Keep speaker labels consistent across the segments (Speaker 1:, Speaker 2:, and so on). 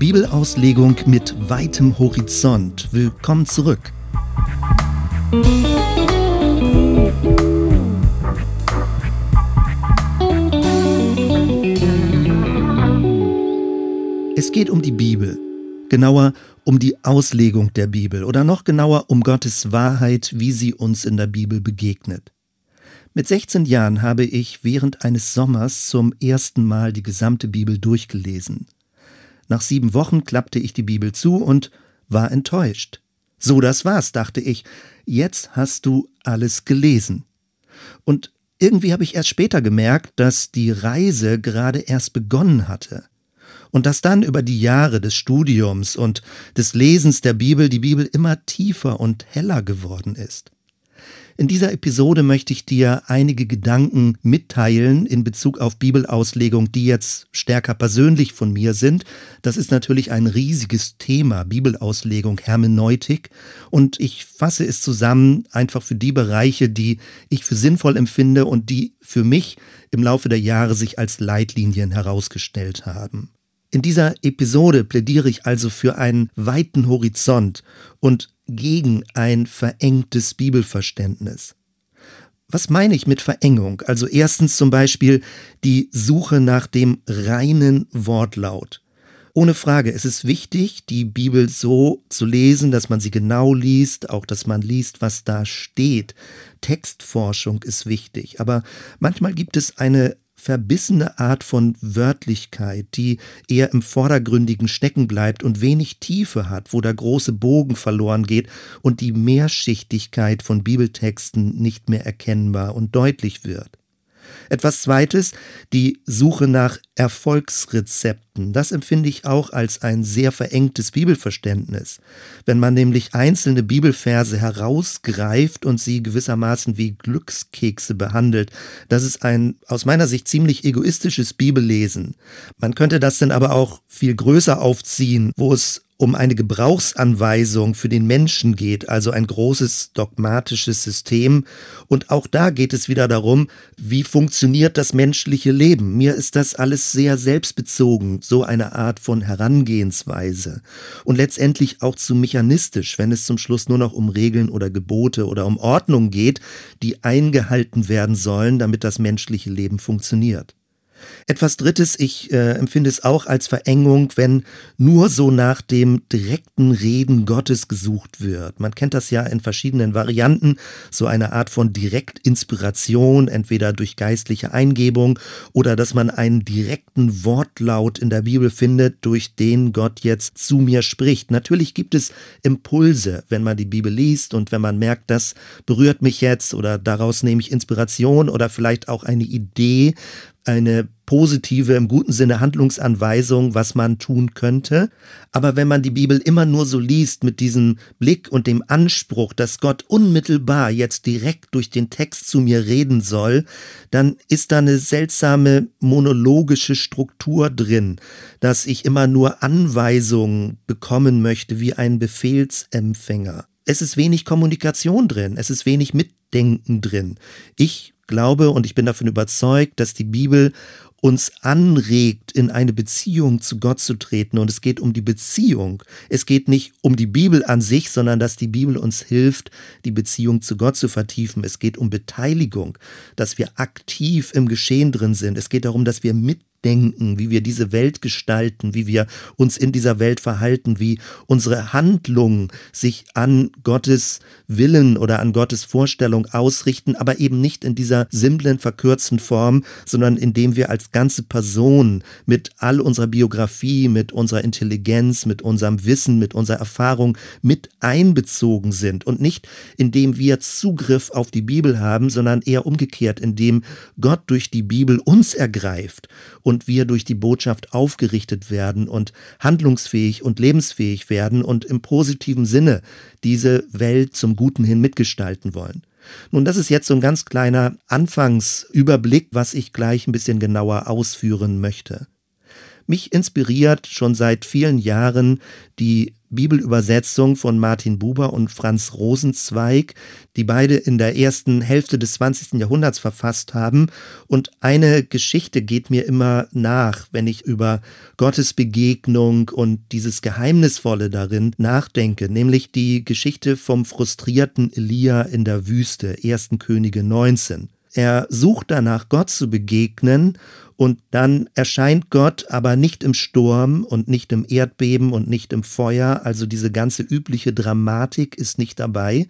Speaker 1: Bibelauslegung mit weitem Horizont. Willkommen zurück. Es geht um die Bibel, genauer um die Auslegung der Bibel oder noch genauer um Gottes Wahrheit, wie sie uns in der Bibel begegnet. Mit 16 Jahren habe ich während eines Sommers zum ersten Mal die gesamte Bibel durchgelesen. Nach sieben Wochen klappte ich die Bibel zu und war enttäuscht. So, das war's, dachte ich. Jetzt hast du alles gelesen. Und irgendwie habe ich erst später gemerkt, dass die Reise gerade erst begonnen hatte. Und dass dann über die Jahre des Studiums und des Lesens der Bibel die Bibel immer tiefer und heller geworden ist. In dieser Episode möchte ich dir einige Gedanken mitteilen in Bezug auf Bibelauslegung, die jetzt stärker persönlich von mir sind. Das ist natürlich ein riesiges Thema, Bibelauslegung, Hermeneutik. Und ich fasse es zusammen einfach für die Bereiche, die ich für sinnvoll empfinde und die für mich im Laufe der Jahre sich als Leitlinien herausgestellt haben. In dieser Episode plädiere ich also für einen weiten Horizont und gegen ein verengtes Bibelverständnis. Was meine ich mit Verengung? Also erstens zum Beispiel die Suche nach dem reinen Wortlaut. Ohne Frage, es ist wichtig, die Bibel so zu lesen, dass man sie genau liest, auch dass man liest, was da steht. Textforschung ist wichtig, aber manchmal gibt es eine verbissene Art von Wörtlichkeit, die eher im Vordergründigen stecken bleibt und wenig Tiefe hat, wo der große Bogen verloren geht und die Mehrschichtigkeit von Bibeltexten nicht mehr erkennbar und deutlich wird. Etwas Zweites, die Suche nach Erfolgsrezepten. Das empfinde ich auch als ein sehr verengtes Bibelverständnis. Wenn man nämlich einzelne Bibelverse herausgreift und sie gewissermaßen wie Glückskekse behandelt, das ist ein aus meiner Sicht ziemlich egoistisches Bibellesen. Man könnte das dann aber auch viel größer aufziehen, wo es um eine Gebrauchsanweisung für den Menschen geht, also ein großes dogmatisches System. Und auch da geht es wieder darum, wie funktioniert das menschliche Leben. Mir ist das alles sehr selbstbezogen, so eine Art von Herangehensweise. Und letztendlich auch zu mechanistisch, wenn es zum Schluss nur noch um Regeln oder Gebote oder um Ordnung geht, die eingehalten werden sollen, damit das menschliche Leben funktioniert. Etwas Drittes, ich äh, empfinde es auch als Verengung, wenn nur so nach dem direkten Reden Gottes gesucht wird. Man kennt das ja in verschiedenen Varianten, so eine Art von Direktinspiration, entweder durch geistliche Eingebung oder dass man einen direkten Wortlaut in der Bibel findet, durch den Gott jetzt zu mir spricht. Natürlich gibt es Impulse, wenn man die Bibel liest und wenn man merkt, das berührt mich jetzt oder daraus nehme ich Inspiration oder vielleicht auch eine Idee, eine positive, im guten Sinne Handlungsanweisung, was man tun könnte. Aber wenn man die Bibel immer nur so liest mit diesem Blick und dem Anspruch, dass Gott unmittelbar jetzt direkt durch den Text zu mir reden soll, dann ist da eine seltsame monologische Struktur drin, dass ich immer nur Anweisungen bekommen möchte wie ein Befehlsempfänger. Es ist wenig Kommunikation drin, es ist wenig Mitdenken drin. Ich glaube und ich bin davon überzeugt, dass die Bibel uns anregt, in eine Beziehung zu Gott zu treten. Und es geht um die Beziehung. Es geht nicht um die Bibel an sich, sondern dass die Bibel uns hilft, die Beziehung zu Gott zu vertiefen. Es geht um Beteiligung, dass wir aktiv im Geschehen drin sind. Es geht darum, dass wir mit denken, wie wir diese Welt gestalten, wie wir uns in dieser Welt verhalten, wie unsere Handlungen sich an Gottes Willen oder an Gottes Vorstellung ausrichten, aber eben nicht in dieser simplen, verkürzten Form, sondern indem wir als ganze Person mit all unserer Biografie, mit unserer Intelligenz, mit unserem Wissen, mit unserer Erfahrung mit einbezogen sind und nicht indem wir Zugriff auf die Bibel haben, sondern eher umgekehrt, indem Gott durch die Bibel uns ergreift und wir durch die Botschaft aufgerichtet werden und handlungsfähig und lebensfähig werden und im positiven Sinne diese Welt zum Guten hin mitgestalten wollen. Nun, das ist jetzt so ein ganz kleiner Anfangsüberblick, was ich gleich ein bisschen genauer ausführen möchte. Mich inspiriert schon seit vielen Jahren die Bibelübersetzung von Martin Buber und Franz Rosenzweig, die beide in der ersten Hälfte des 20. Jahrhunderts verfasst haben. Und eine Geschichte geht mir immer nach, wenn ich über Gottes Begegnung und dieses Geheimnisvolle darin nachdenke, nämlich die Geschichte vom frustrierten Elia in der Wüste, 1. Könige 19. Er sucht danach, Gott zu begegnen und dann erscheint Gott aber nicht im Sturm und nicht im Erdbeben und nicht im Feuer, also diese ganze übliche Dramatik ist nicht dabei.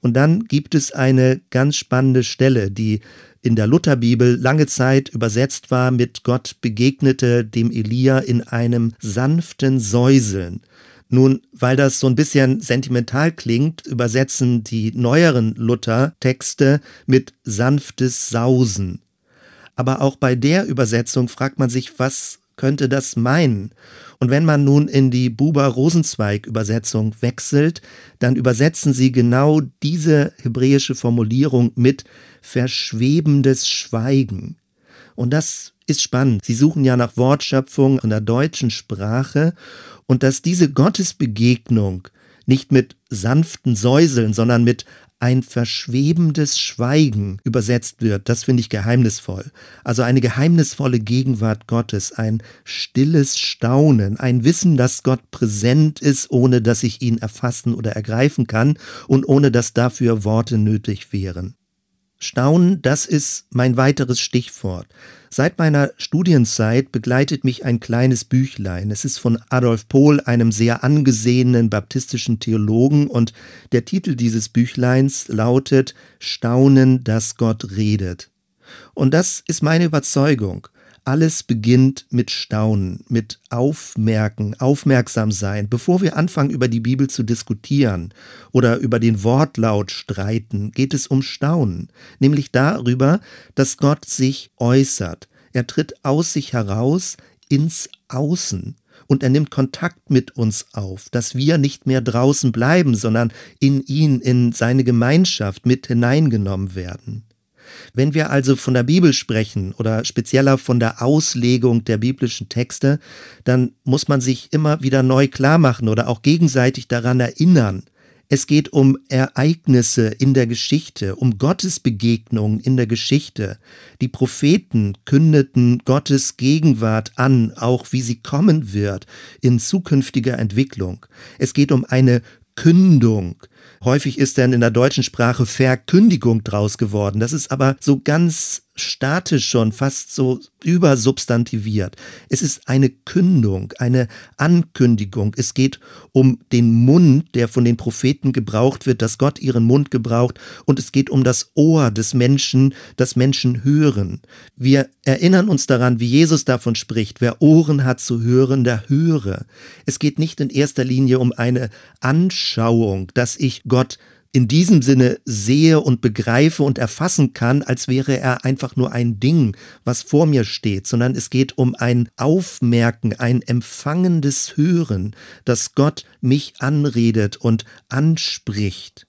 Speaker 1: Und dann gibt es eine ganz spannende Stelle, die in der Lutherbibel lange Zeit übersetzt war mit Gott begegnete dem Elia in einem sanften Säuseln. Nun, weil das so ein bisschen sentimental klingt, übersetzen die neueren Luther-Texte mit sanftes Sausen. Aber auch bei der Übersetzung fragt man sich, was könnte das meinen? Und wenn man nun in die Buber-Rosenzweig-Übersetzung wechselt, dann übersetzen sie genau diese hebräische Formulierung mit verschwebendes Schweigen. Und das ist spannend. Sie suchen ja nach Wortschöpfung in der deutschen Sprache und dass diese Gottesbegegnung nicht mit sanften Säuseln, sondern mit ein verschwebendes Schweigen übersetzt wird, das finde ich geheimnisvoll. Also eine geheimnisvolle Gegenwart Gottes, ein stilles Staunen, ein Wissen, dass Gott präsent ist, ohne dass ich ihn erfassen oder ergreifen kann und ohne dass dafür Worte nötig wären. Staunen, das ist mein weiteres Stichwort. Seit meiner Studienzeit begleitet mich ein kleines Büchlein. Es ist von Adolf Pohl, einem sehr angesehenen baptistischen Theologen, und der Titel dieses Büchleins lautet Staunen, dass Gott redet. Und das ist meine Überzeugung. Alles beginnt mit Staunen, mit Aufmerken, aufmerksam sein. Bevor wir anfangen, über die Bibel zu diskutieren oder über den Wortlaut streiten, geht es um Staunen, nämlich darüber, dass Gott sich äußert. Er tritt aus sich heraus ins Außen und er nimmt Kontakt mit uns auf, dass wir nicht mehr draußen bleiben, sondern in ihn, in seine Gemeinschaft mit hineingenommen werden. Wenn wir also von der Bibel sprechen oder spezieller von der Auslegung der biblischen Texte, dann muss man sich immer wieder neu klar machen oder auch gegenseitig daran erinnern. Es geht um Ereignisse in der Geschichte, um Gottes Begegnungen in der Geschichte. Die Propheten kündeten Gottes Gegenwart an, auch wie sie kommen wird in zukünftiger Entwicklung. Es geht um eine Kündung. Häufig ist dann in der deutschen Sprache Verkündigung draus geworden. Das ist aber so ganz statisch schon, fast so übersubstantiviert. Es ist eine Kündung, eine Ankündigung. Es geht um den Mund, der von den Propheten gebraucht wird, dass Gott ihren Mund gebraucht. Und es geht um das Ohr des Menschen, das Menschen hören. Wir erinnern uns daran, wie Jesus davon spricht. Wer Ohren hat zu hören, der höre. Es geht nicht in erster Linie um eine Anschauung, dass ich Gott in diesem Sinne sehe und begreife und erfassen kann, als wäre er einfach nur ein Ding, was vor mir steht, sondern es geht um ein Aufmerken, ein empfangendes Hören, dass Gott mich anredet und anspricht.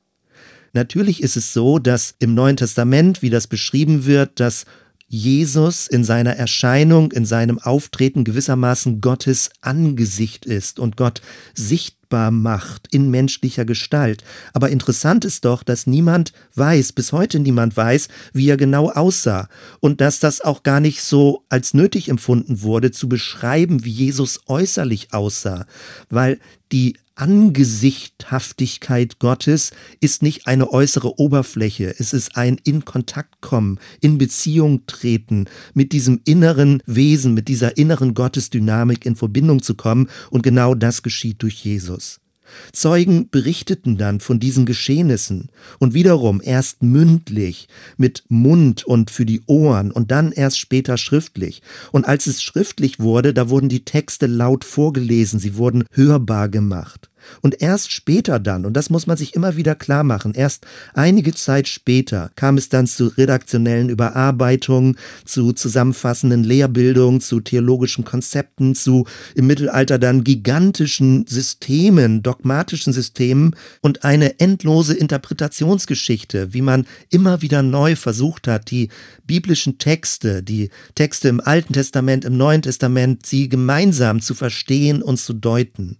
Speaker 1: Natürlich ist es so, dass im Neuen Testament, wie das beschrieben wird, dass Jesus in seiner Erscheinung, in seinem Auftreten gewissermaßen Gottes Angesicht ist und Gott sichtbar macht in menschlicher Gestalt. Aber interessant ist doch, dass niemand weiß, bis heute niemand weiß, wie er genau aussah und dass das auch gar nicht so als nötig empfunden wurde, zu beschreiben, wie Jesus äußerlich aussah, weil die Angesichthaftigkeit Gottes ist nicht eine äußere Oberfläche, es ist ein in Kontakt kommen, in Beziehung treten, mit diesem inneren Wesen, mit dieser inneren Gottesdynamik in Verbindung zu kommen und genau das geschieht durch Jesus. Zeugen berichteten dann von diesen Geschehnissen und wiederum erst mündlich, mit Mund und für die Ohren und dann erst später schriftlich. Und als es schriftlich wurde, da wurden die Texte laut vorgelesen, sie wurden hörbar gemacht. Und erst später dann, und das muss man sich immer wieder klar machen, erst einige Zeit später kam es dann zu redaktionellen Überarbeitungen, zu zusammenfassenden Lehrbildungen, zu theologischen Konzepten, zu im Mittelalter dann gigantischen Systemen, dogmatischen Systemen und eine endlose Interpretationsgeschichte, wie man immer wieder neu versucht hat, die biblischen Texte, die Texte im Alten Testament, im Neuen Testament, sie gemeinsam zu verstehen und zu deuten.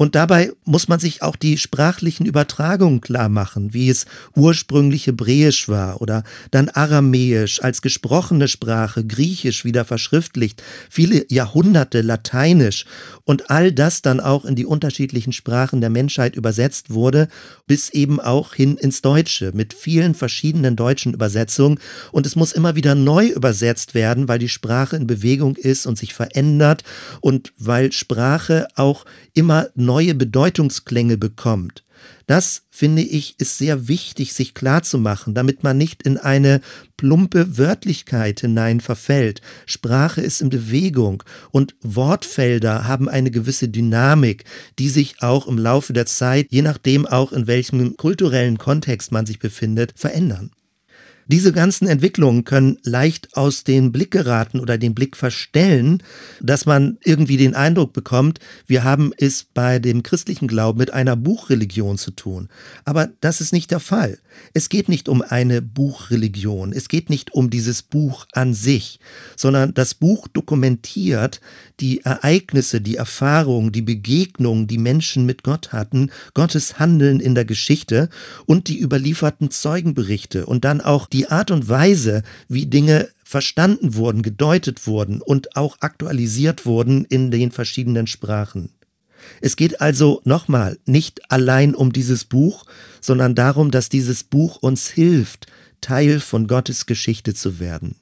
Speaker 1: Und dabei muss man sich auch die sprachlichen Übertragungen klar machen, wie es ursprünglich Hebräisch war oder dann Aramäisch als gesprochene Sprache, Griechisch wieder verschriftlicht, viele Jahrhunderte Lateinisch und all das dann auch in die unterschiedlichen Sprachen der Menschheit übersetzt wurde, bis eben auch hin ins Deutsche mit vielen verschiedenen deutschen Übersetzungen. Und es muss immer wieder neu übersetzt werden, weil die Sprache in Bewegung ist und sich verändert und weil Sprache auch immer neue Bedeutungsklänge bekommt. Das, finde ich, ist sehr wichtig, sich klarzumachen, damit man nicht in eine plumpe Wörtlichkeit hinein verfällt. Sprache ist in Bewegung und Wortfelder haben eine gewisse Dynamik, die sich auch im Laufe der Zeit, je nachdem auch in welchem kulturellen Kontext man sich befindet, verändern. Diese ganzen Entwicklungen können leicht aus dem Blick geraten oder den Blick verstellen, dass man irgendwie den Eindruck bekommt, wir haben es bei dem christlichen Glauben mit einer Buchreligion zu tun. Aber das ist nicht der Fall. Es geht nicht um eine Buchreligion, es geht nicht um dieses Buch an sich, sondern das Buch dokumentiert die Ereignisse, die Erfahrungen, die Begegnungen, die Menschen mit Gott hatten, Gottes Handeln in der Geschichte und die überlieferten Zeugenberichte und dann auch die Art und Weise, wie Dinge verstanden wurden, gedeutet wurden und auch aktualisiert wurden in den verschiedenen Sprachen. Es geht also nochmal nicht allein um dieses Buch, sondern darum, dass dieses Buch uns hilft, Teil von Gottes Geschichte zu werden.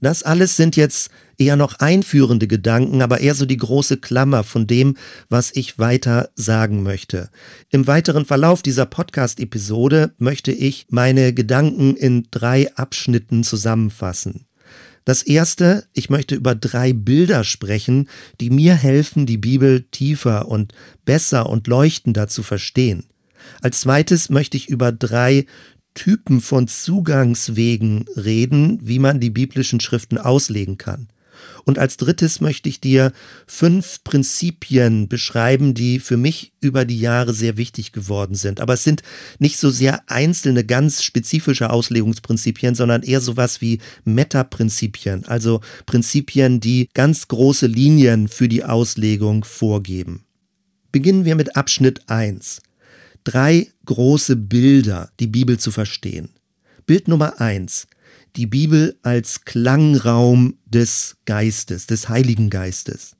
Speaker 1: Das alles sind jetzt eher noch einführende Gedanken, aber eher so die große Klammer von dem, was ich weiter sagen möchte. Im weiteren Verlauf dieser Podcast-Episode möchte ich meine Gedanken in drei Abschnitten zusammenfassen. Das erste, ich möchte über drei Bilder sprechen, die mir helfen, die Bibel tiefer und besser und leuchtender zu verstehen. Als zweites möchte ich über drei Typen von Zugangswegen reden, wie man die biblischen Schriften auslegen kann. Und als drittes möchte ich dir fünf Prinzipien beschreiben, die für mich über die Jahre sehr wichtig geworden sind. Aber es sind nicht so sehr einzelne, ganz spezifische Auslegungsprinzipien, sondern eher sowas wie Metaprinzipien, also Prinzipien, die ganz große Linien für die Auslegung vorgeben. Beginnen wir mit Abschnitt 1. Drei große Bilder, die Bibel zu verstehen. Bild Nummer 1 die Bibel als Klangraum des Geistes, des Heiligen Geistes.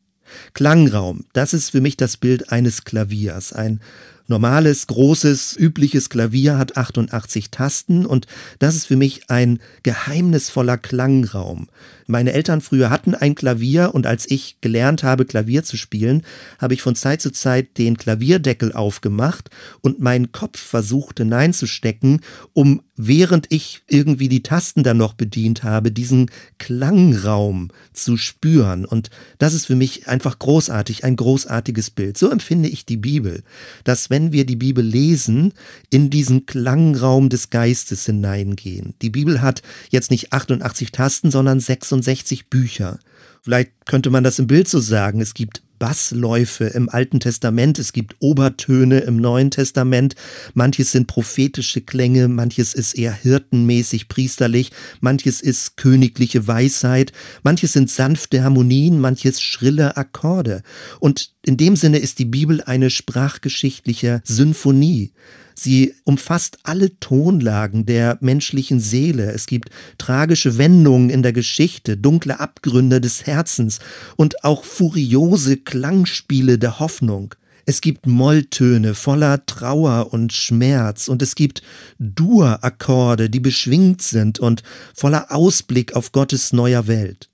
Speaker 1: Klangraum, das ist für mich das Bild eines Klaviers, ein normales, großes, übliches Klavier hat 88 Tasten und das ist für mich ein geheimnisvoller Klangraum. Meine Eltern früher hatten ein Klavier und als ich gelernt habe, Klavier zu spielen, habe ich von Zeit zu Zeit den Klavierdeckel aufgemacht und meinen Kopf versucht hineinzustecken, um während ich irgendwie die Tasten dann noch bedient habe, diesen Klangraum zu spüren. Und das ist für mich einfach großartig, ein großartiges Bild. So empfinde ich die Bibel, dass wenn wir die Bibel lesen, in diesen Klangraum des Geistes hineingehen. Die Bibel hat jetzt nicht 88 Tasten, sondern 66 Bücher. Vielleicht könnte man das im Bild so sagen. Es gibt Bassläufe im Alten Testament, es gibt Obertöne im Neuen Testament, manches sind prophetische Klänge, manches ist eher hirtenmäßig priesterlich, manches ist königliche Weisheit, manches sind sanfte Harmonien, manches schrille Akkorde. Und in dem Sinne ist die Bibel eine sprachgeschichtliche Symphonie. Sie umfasst alle Tonlagen der menschlichen Seele. Es gibt tragische Wendungen in der Geschichte, dunkle Abgründe des Herzens und auch furiose Klangspiele der Hoffnung. Es gibt Molltöne voller Trauer und Schmerz und es gibt Dur-Akkorde, die beschwingt sind und voller Ausblick auf Gottes neuer Welt.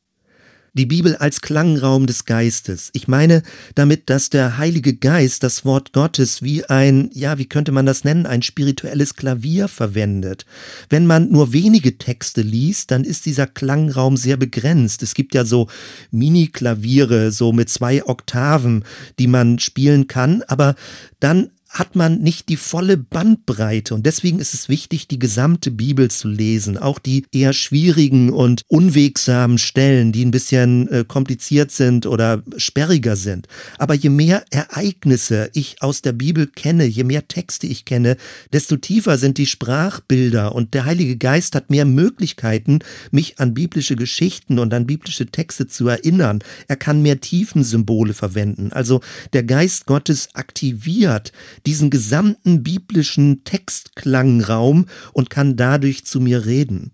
Speaker 1: Die Bibel als Klangraum des Geistes. Ich meine damit, dass der Heilige Geist das Wort Gottes wie ein, ja, wie könnte man das nennen, ein spirituelles Klavier verwendet. Wenn man nur wenige Texte liest, dann ist dieser Klangraum sehr begrenzt. Es gibt ja so Mini-Klaviere, so mit zwei Oktaven, die man spielen kann, aber dann hat man nicht die volle Bandbreite. Und deswegen ist es wichtig, die gesamte Bibel zu lesen. Auch die eher schwierigen und unwegsamen Stellen, die ein bisschen äh, kompliziert sind oder sperriger sind. Aber je mehr Ereignisse ich aus der Bibel kenne, je mehr Texte ich kenne, desto tiefer sind die Sprachbilder. Und der Heilige Geist hat mehr Möglichkeiten, mich an biblische Geschichten und an biblische Texte zu erinnern. Er kann mehr Tiefensymbole verwenden. Also der Geist Gottes aktiviert diesen gesamten biblischen Textklangraum und kann dadurch zu mir reden.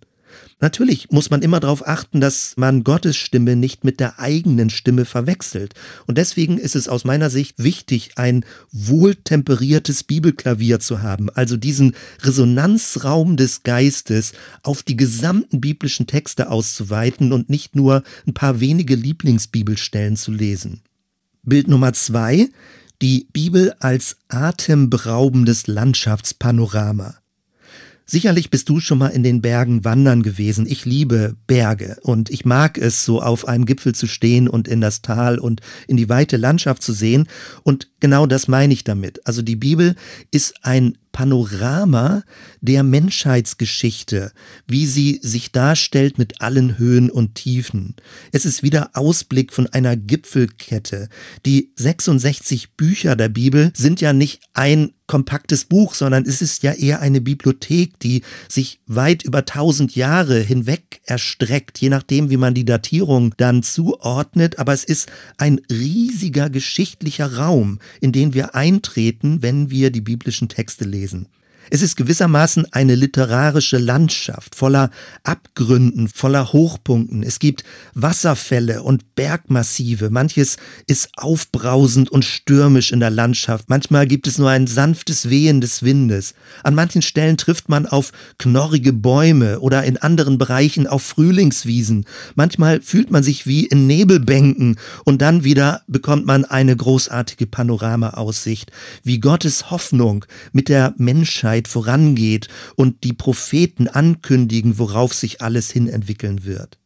Speaker 1: Natürlich muss man immer darauf achten, dass man Gottes Stimme nicht mit der eigenen Stimme verwechselt. Und deswegen ist es aus meiner Sicht wichtig, ein wohltemperiertes Bibelklavier zu haben, also diesen Resonanzraum des Geistes auf die gesamten biblischen Texte auszuweiten und nicht nur ein paar wenige Lieblingsbibelstellen zu lesen. Bild Nummer zwei die Bibel als atemberaubendes Landschaftspanorama. Sicherlich bist du schon mal in den Bergen wandern gewesen. Ich liebe Berge und ich mag es, so auf einem Gipfel zu stehen und in das Tal und in die weite Landschaft zu sehen. Und genau das meine ich damit. Also die Bibel ist ein Panorama der Menschheitsgeschichte, wie sie sich darstellt mit allen Höhen und Tiefen. Es ist wieder Ausblick von einer Gipfelkette. Die 66 Bücher der Bibel sind ja nicht ein kompaktes Buch, sondern es ist ja eher eine Bibliothek, die sich weit über tausend Jahre hinweg erstreckt, je nachdem, wie man die Datierung dann zuordnet. Aber es ist ein riesiger geschichtlicher Raum, in den wir eintreten, wenn wir die biblischen Texte lesen. Es ist gewissermaßen eine literarische Landschaft voller Abgründen, voller Hochpunkten. Es gibt Wasserfälle und Bergmassive. Manches ist aufbrausend und stürmisch in der Landschaft. Manchmal gibt es nur ein sanftes Wehen des Windes. An manchen Stellen trifft man auf knorrige Bäume oder in anderen Bereichen auf Frühlingswiesen. Manchmal fühlt man sich wie in Nebelbänken und dann wieder bekommt man eine großartige Panoramaaussicht, wie Gottes Hoffnung mit der Menschheit Zeit vorangeht und die Propheten ankündigen, worauf sich alles hin entwickeln wird.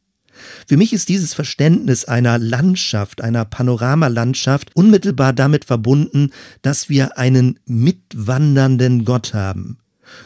Speaker 1: Für mich ist dieses Verständnis einer Landschaft, einer Panoramalandschaft unmittelbar damit verbunden, dass wir einen mitwandernden Gott haben.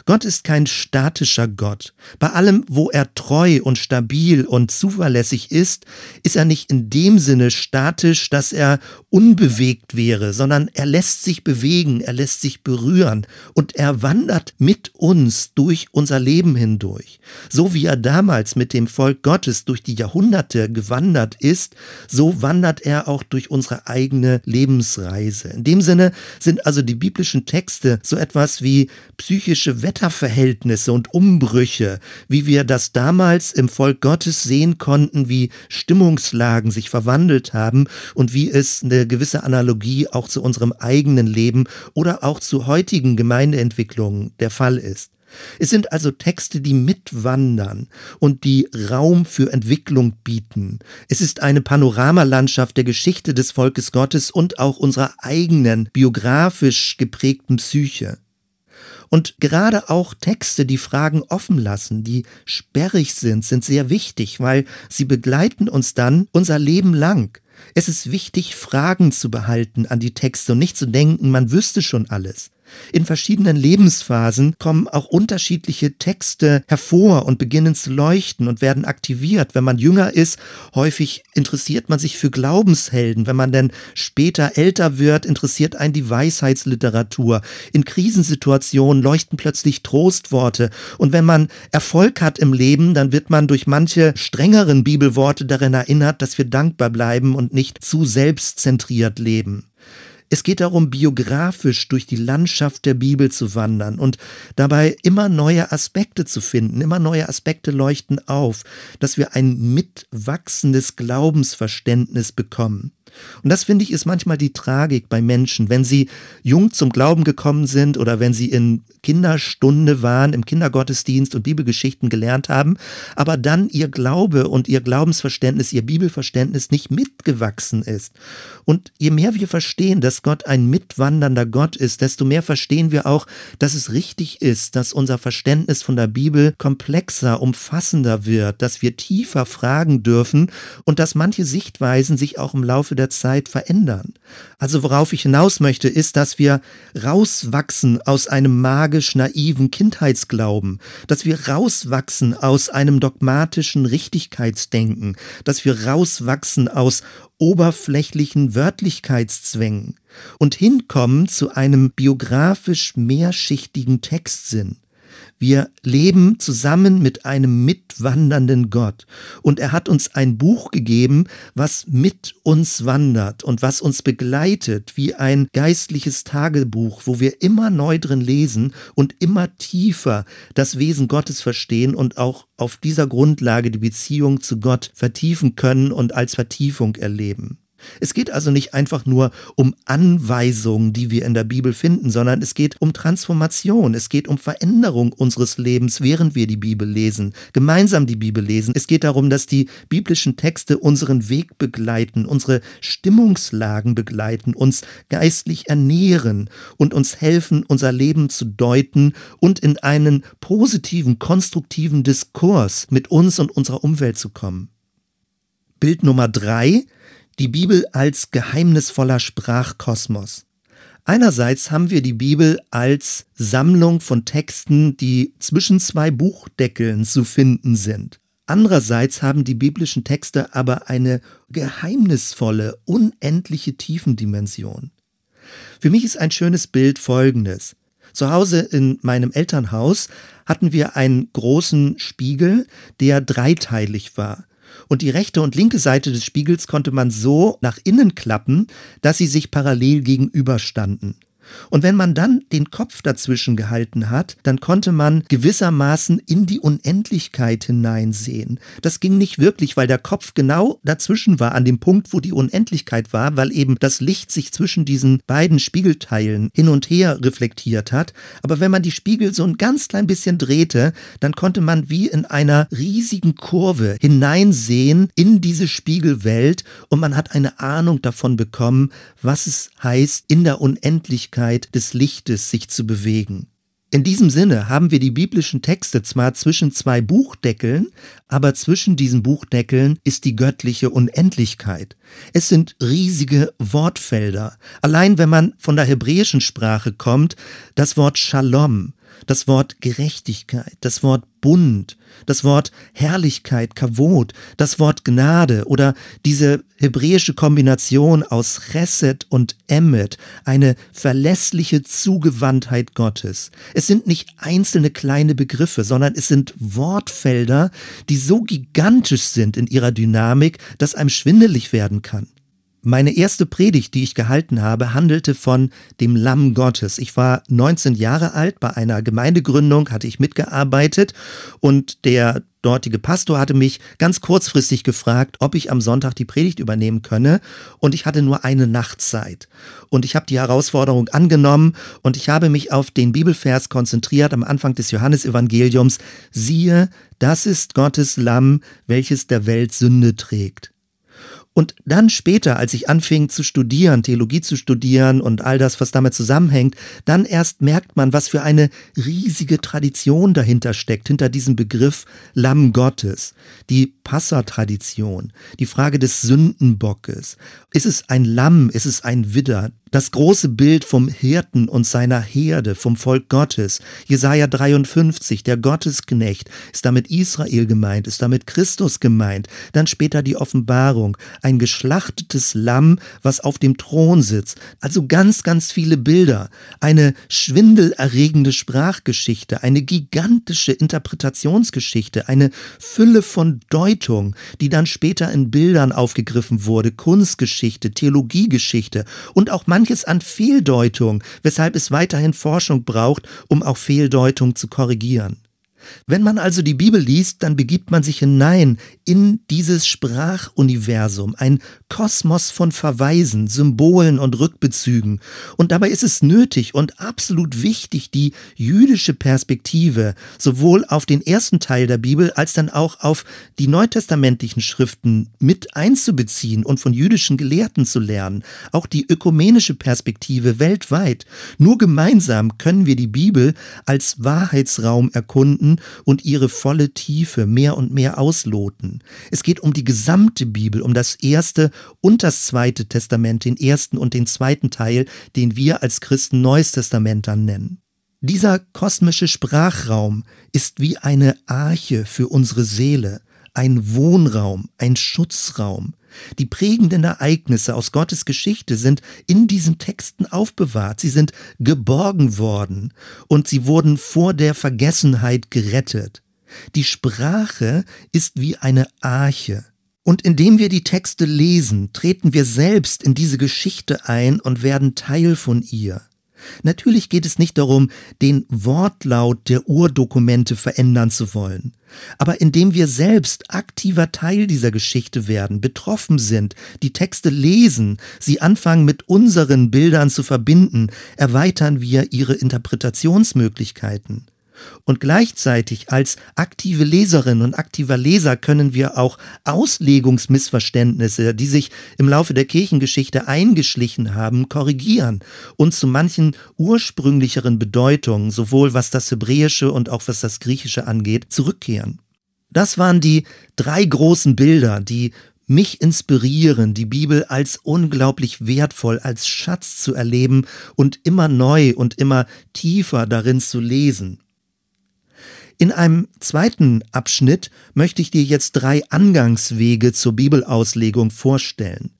Speaker 1: Gott ist kein statischer Gott. Bei allem, wo er treu und stabil und zuverlässig ist, ist er nicht in dem Sinne statisch, dass er unbewegt wäre, sondern er lässt sich bewegen, er lässt sich berühren und er wandert mit uns durch unser Leben hindurch. So wie er damals mit dem Volk Gottes durch die Jahrhunderte gewandert ist, so wandert er auch durch unsere eigene Lebensreise. In dem Sinne sind also die biblischen Texte so etwas wie psychische Wetterverhältnisse und Umbrüche, wie wir das damals im Volk Gottes sehen konnten, wie Stimmungslagen sich verwandelt haben und wie es eine gewisse Analogie auch zu unserem eigenen Leben oder auch zu heutigen Gemeindeentwicklungen der Fall ist. Es sind also Texte, die mitwandern und die Raum für Entwicklung bieten. Es ist eine Panoramalandschaft der Geschichte des Volkes Gottes und auch unserer eigenen biografisch geprägten Psyche. Und gerade auch Texte, die Fragen offen lassen, die sperrig sind, sind sehr wichtig, weil sie begleiten uns dann unser Leben lang. Es ist wichtig, Fragen zu behalten an die Texte und nicht zu denken, man wüsste schon alles. In verschiedenen Lebensphasen kommen auch unterschiedliche Texte hervor und beginnen zu leuchten und werden aktiviert. Wenn man jünger ist, häufig interessiert man sich für Glaubenshelden. Wenn man dann später älter wird, interessiert einen die Weisheitsliteratur. In Krisensituationen leuchten plötzlich Trostworte. Und wenn man Erfolg hat im Leben, dann wird man durch manche strengeren Bibelworte daran erinnert, dass wir dankbar bleiben und nicht zu selbstzentriert leben. Es geht darum, biografisch durch die Landschaft der Bibel zu wandern und dabei immer neue Aspekte zu finden. Immer neue Aspekte leuchten auf, dass wir ein mitwachsendes Glaubensverständnis bekommen. Und das finde ich ist manchmal die Tragik bei Menschen, wenn sie jung zum Glauben gekommen sind oder wenn sie in Kinderstunde waren, im Kindergottesdienst und Bibelgeschichten gelernt haben, aber dann ihr Glaube und ihr Glaubensverständnis, ihr Bibelverständnis nicht mitgewachsen ist. Und je mehr wir verstehen, dass Gott ein mitwandernder Gott ist, desto mehr verstehen wir auch, dass es richtig ist, dass unser Verständnis von der Bibel komplexer, umfassender wird, dass wir tiefer fragen dürfen und dass manche Sichtweisen sich auch im Laufe der Zeit verändern. Also worauf ich hinaus möchte, ist, dass wir rauswachsen aus einem magisch naiven Kindheitsglauben, dass wir rauswachsen aus einem dogmatischen Richtigkeitsdenken, dass wir rauswachsen aus oberflächlichen Wörtlichkeitszwängen und hinkommen zu einem biografisch mehrschichtigen Textsinn. Wir leben zusammen mit einem mitwandernden Gott. Und er hat uns ein Buch gegeben, was mit uns wandert und was uns begleitet wie ein geistliches Tagebuch, wo wir immer neu drin lesen und immer tiefer das Wesen Gottes verstehen und auch auf dieser Grundlage die Beziehung zu Gott vertiefen können und als Vertiefung erleben. Es geht also nicht einfach nur um Anweisungen, die wir in der Bibel finden, sondern es geht um Transformation, es geht um Veränderung unseres Lebens, während wir die Bibel lesen, gemeinsam die Bibel lesen. Es geht darum, dass die biblischen Texte unseren Weg begleiten, unsere Stimmungslagen begleiten, uns geistlich ernähren und uns helfen, unser Leben zu deuten und in einen positiven, konstruktiven Diskurs mit uns und unserer Umwelt zu kommen. Bild Nummer drei die Bibel als geheimnisvoller Sprachkosmos. Einerseits haben wir die Bibel als Sammlung von Texten, die zwischen zwei Buchdeckeln zu finden sind. Andererseits haben die biblischen Texte aber eine geheimnisvolle, unendliche Tiefendimension. Für mich ist ein schönes Bild folgendes. Zu Hause in meinem Elternhaus hatten wir einen großen Spiegel, der dreiteilig war. Und die rechte und linke Seite des Spiegels konnte man so nach innen klappen, dass sie sich parallel gegenüberstanden. Und wenn man dann den Kopf dazwischen gehalten hat, dann konnte man gewissermaßen in die Unendlichkeit hineinsehen. Das ging nicht wirklich, weil der Kopf genau dazwischen war, an dem Punkt, wo die Unendlichkeit war, weil eben das Licht sich zwischen diesen beiden Spiegelteilen hin und her reflektiert hat. Aber wenn man die Spiegel so ein ganz klein bisschen drehte, dann konnte man wie in einer riesigen Kurve hineinsehen in diese Spiegelwelt und man hat eine Ahnung davon bekommen, was es heißt, in der Unendlichkeit Möglichkeit des Lichtes sich zu bewegen. In diesem Sinne haben wir die biblischen Texte zwar zwischen zwei Buchdeckeln, aber zwischen diesen Buchdeckeln ist die göttliche Unendlichkeit. Es sind riesige Wortfelder. Allein wenn man von der hebräischen Sprache kommt, das Wort Shalom, das Wort Gerechtigkeit, das Wort Bund, das Wort Herrlichkeit, Kavod, das Wort Gnade oder diese hebräische Kombination aus Chesed und Emmet, eine verlässliche Zugewandtheit Gottes. Es sind nicht einzelne kleine Begriffe, sondern es sind Wortfelder, die so gigantisch sind in ihrer Dynamik, dass einem schwindelig werden kann. Meine erste Predigt, die ich gehalten habe, handelte von dem Lamm Gottes. Ich war 19 Jahre alt, bei einer Gemeindegründung hatte ich mitgearbeitet und der dortige Pastor hatte mich ganz kurzfristig gefragt, ob ich am Sonntag die Predigt übernehmen könne und ich hatte nur eine Nachtzeit. Und ich habe die Herausforderung angenommen und ich habe mich auf den Bibelvers konzentriert am Anfang des Johannesevangeliums. Siehe, das ist Gottes Lamm, welches der Welt Sünde trägt. Und dann später, als ich anfing zu studieren, Theologie zu studieren und all das, was damit zusammenhängt, dann erst merkt man, was für eine riesige Tradition dahinter steckt, hinter diesem Begriff Lamm Gottes. Die Passatradition, die Frage des Sündenbockes. Ist es ein Lamm? Ist es ein Widder? Das große Bild vom Hirten und seiner Herde, vom Volk Gottes. Jesaja 53, der Gottesknecht, ist damit Israel gemeint, ist damit Christus gemeint. Dann später die Offenbarung, ein geschlachtetes Lamm, was auf dem Thron sitzt. Also ganz, ganz viele Bilder. Eine schwindelerregende Sprachgeschichte, eine gigantische Interpretationsgeschichte, eine Fülle von Deutung, die dann später in Bildern aufgegriffen wurde, Kunstgeschichte, Theologiegeschichte und auch manches an Fehldeutung, weshalb es weiterhin Forschung braucht, um auch Fehldeutung zu korrigieren. Wenn man also die Bibel liest, dann begibt man sich hinein in dieses Sprachuniversum, ein Kosmos von Verweisen, Symbolen und Rückbezügen. Und dabei ist es nötig und absolut wichtig, die jüdische Perspektive sowohl auf den ersten Teil der Bibel als dann auch auf die neutestamentlichen Schriften mit einzubeziehen und von jüdischen Gelehrten zu lernen. Auch die ökumenische Perspektive weltweit. Nur gemeinsam können wir die Bibel als Wahrheitsraum erkunden und ihre volle Tiefe mehr und mehr ausloten. Es geht um die gesamte Bibel, um das erste und das zweite Testament, den ersten und den zweiten Teil, den wir als Christen Neues Testament dann nennen. Dieser kosmische Sprachraum ist wie eine Arche für unsere Seele, ein Wohnraum, ein Schutzraum. Die prägenden Ereignisse aus Gottes Geschichte sind in diesen Texten aufbewahrt, sie sind geborgen worden und sie wurden vor der Vergessenheit gerettet. Die Sprache ist wie eine Arche. Und indem wir die Texte lesen, treten wir selbst in diese Geschichte ein und werden Teil von ihr. Natürlich geht es nicht darum, den Wortlaut der Urdokumente verändern zu wollen. Aber indem wir selbst aktiver Teil dieser Geschichte werden, betroffen sind, die Texte lesen, sie anfangen mit unseren Bildern zu verbinden, erweitern wir ihre Interpretationsmöglichkeiten. Und gleichzeitig als aktive Leserin und aktiver Leser können wir auch Auslegungsmissverständnisse, die sich im Laufe der Kirchengeschichte eingeschlichen haben, korrigieren und zu manchen ursprünglicheren Bedeutungen, sowohl was das Hebräische und auch was das Griechische angeht, zurückkehren. Das waren die drei großen Bilder, die mich inspirieren, die Bibel als unglaublich wertvoll, als Schatz zu erleben und immer neu und immer tiefer darin zu lesen. In einem zweiten Abschnitt möchte ich dir jetzt drei Angangswege zur Bibelauslegung vorstellen.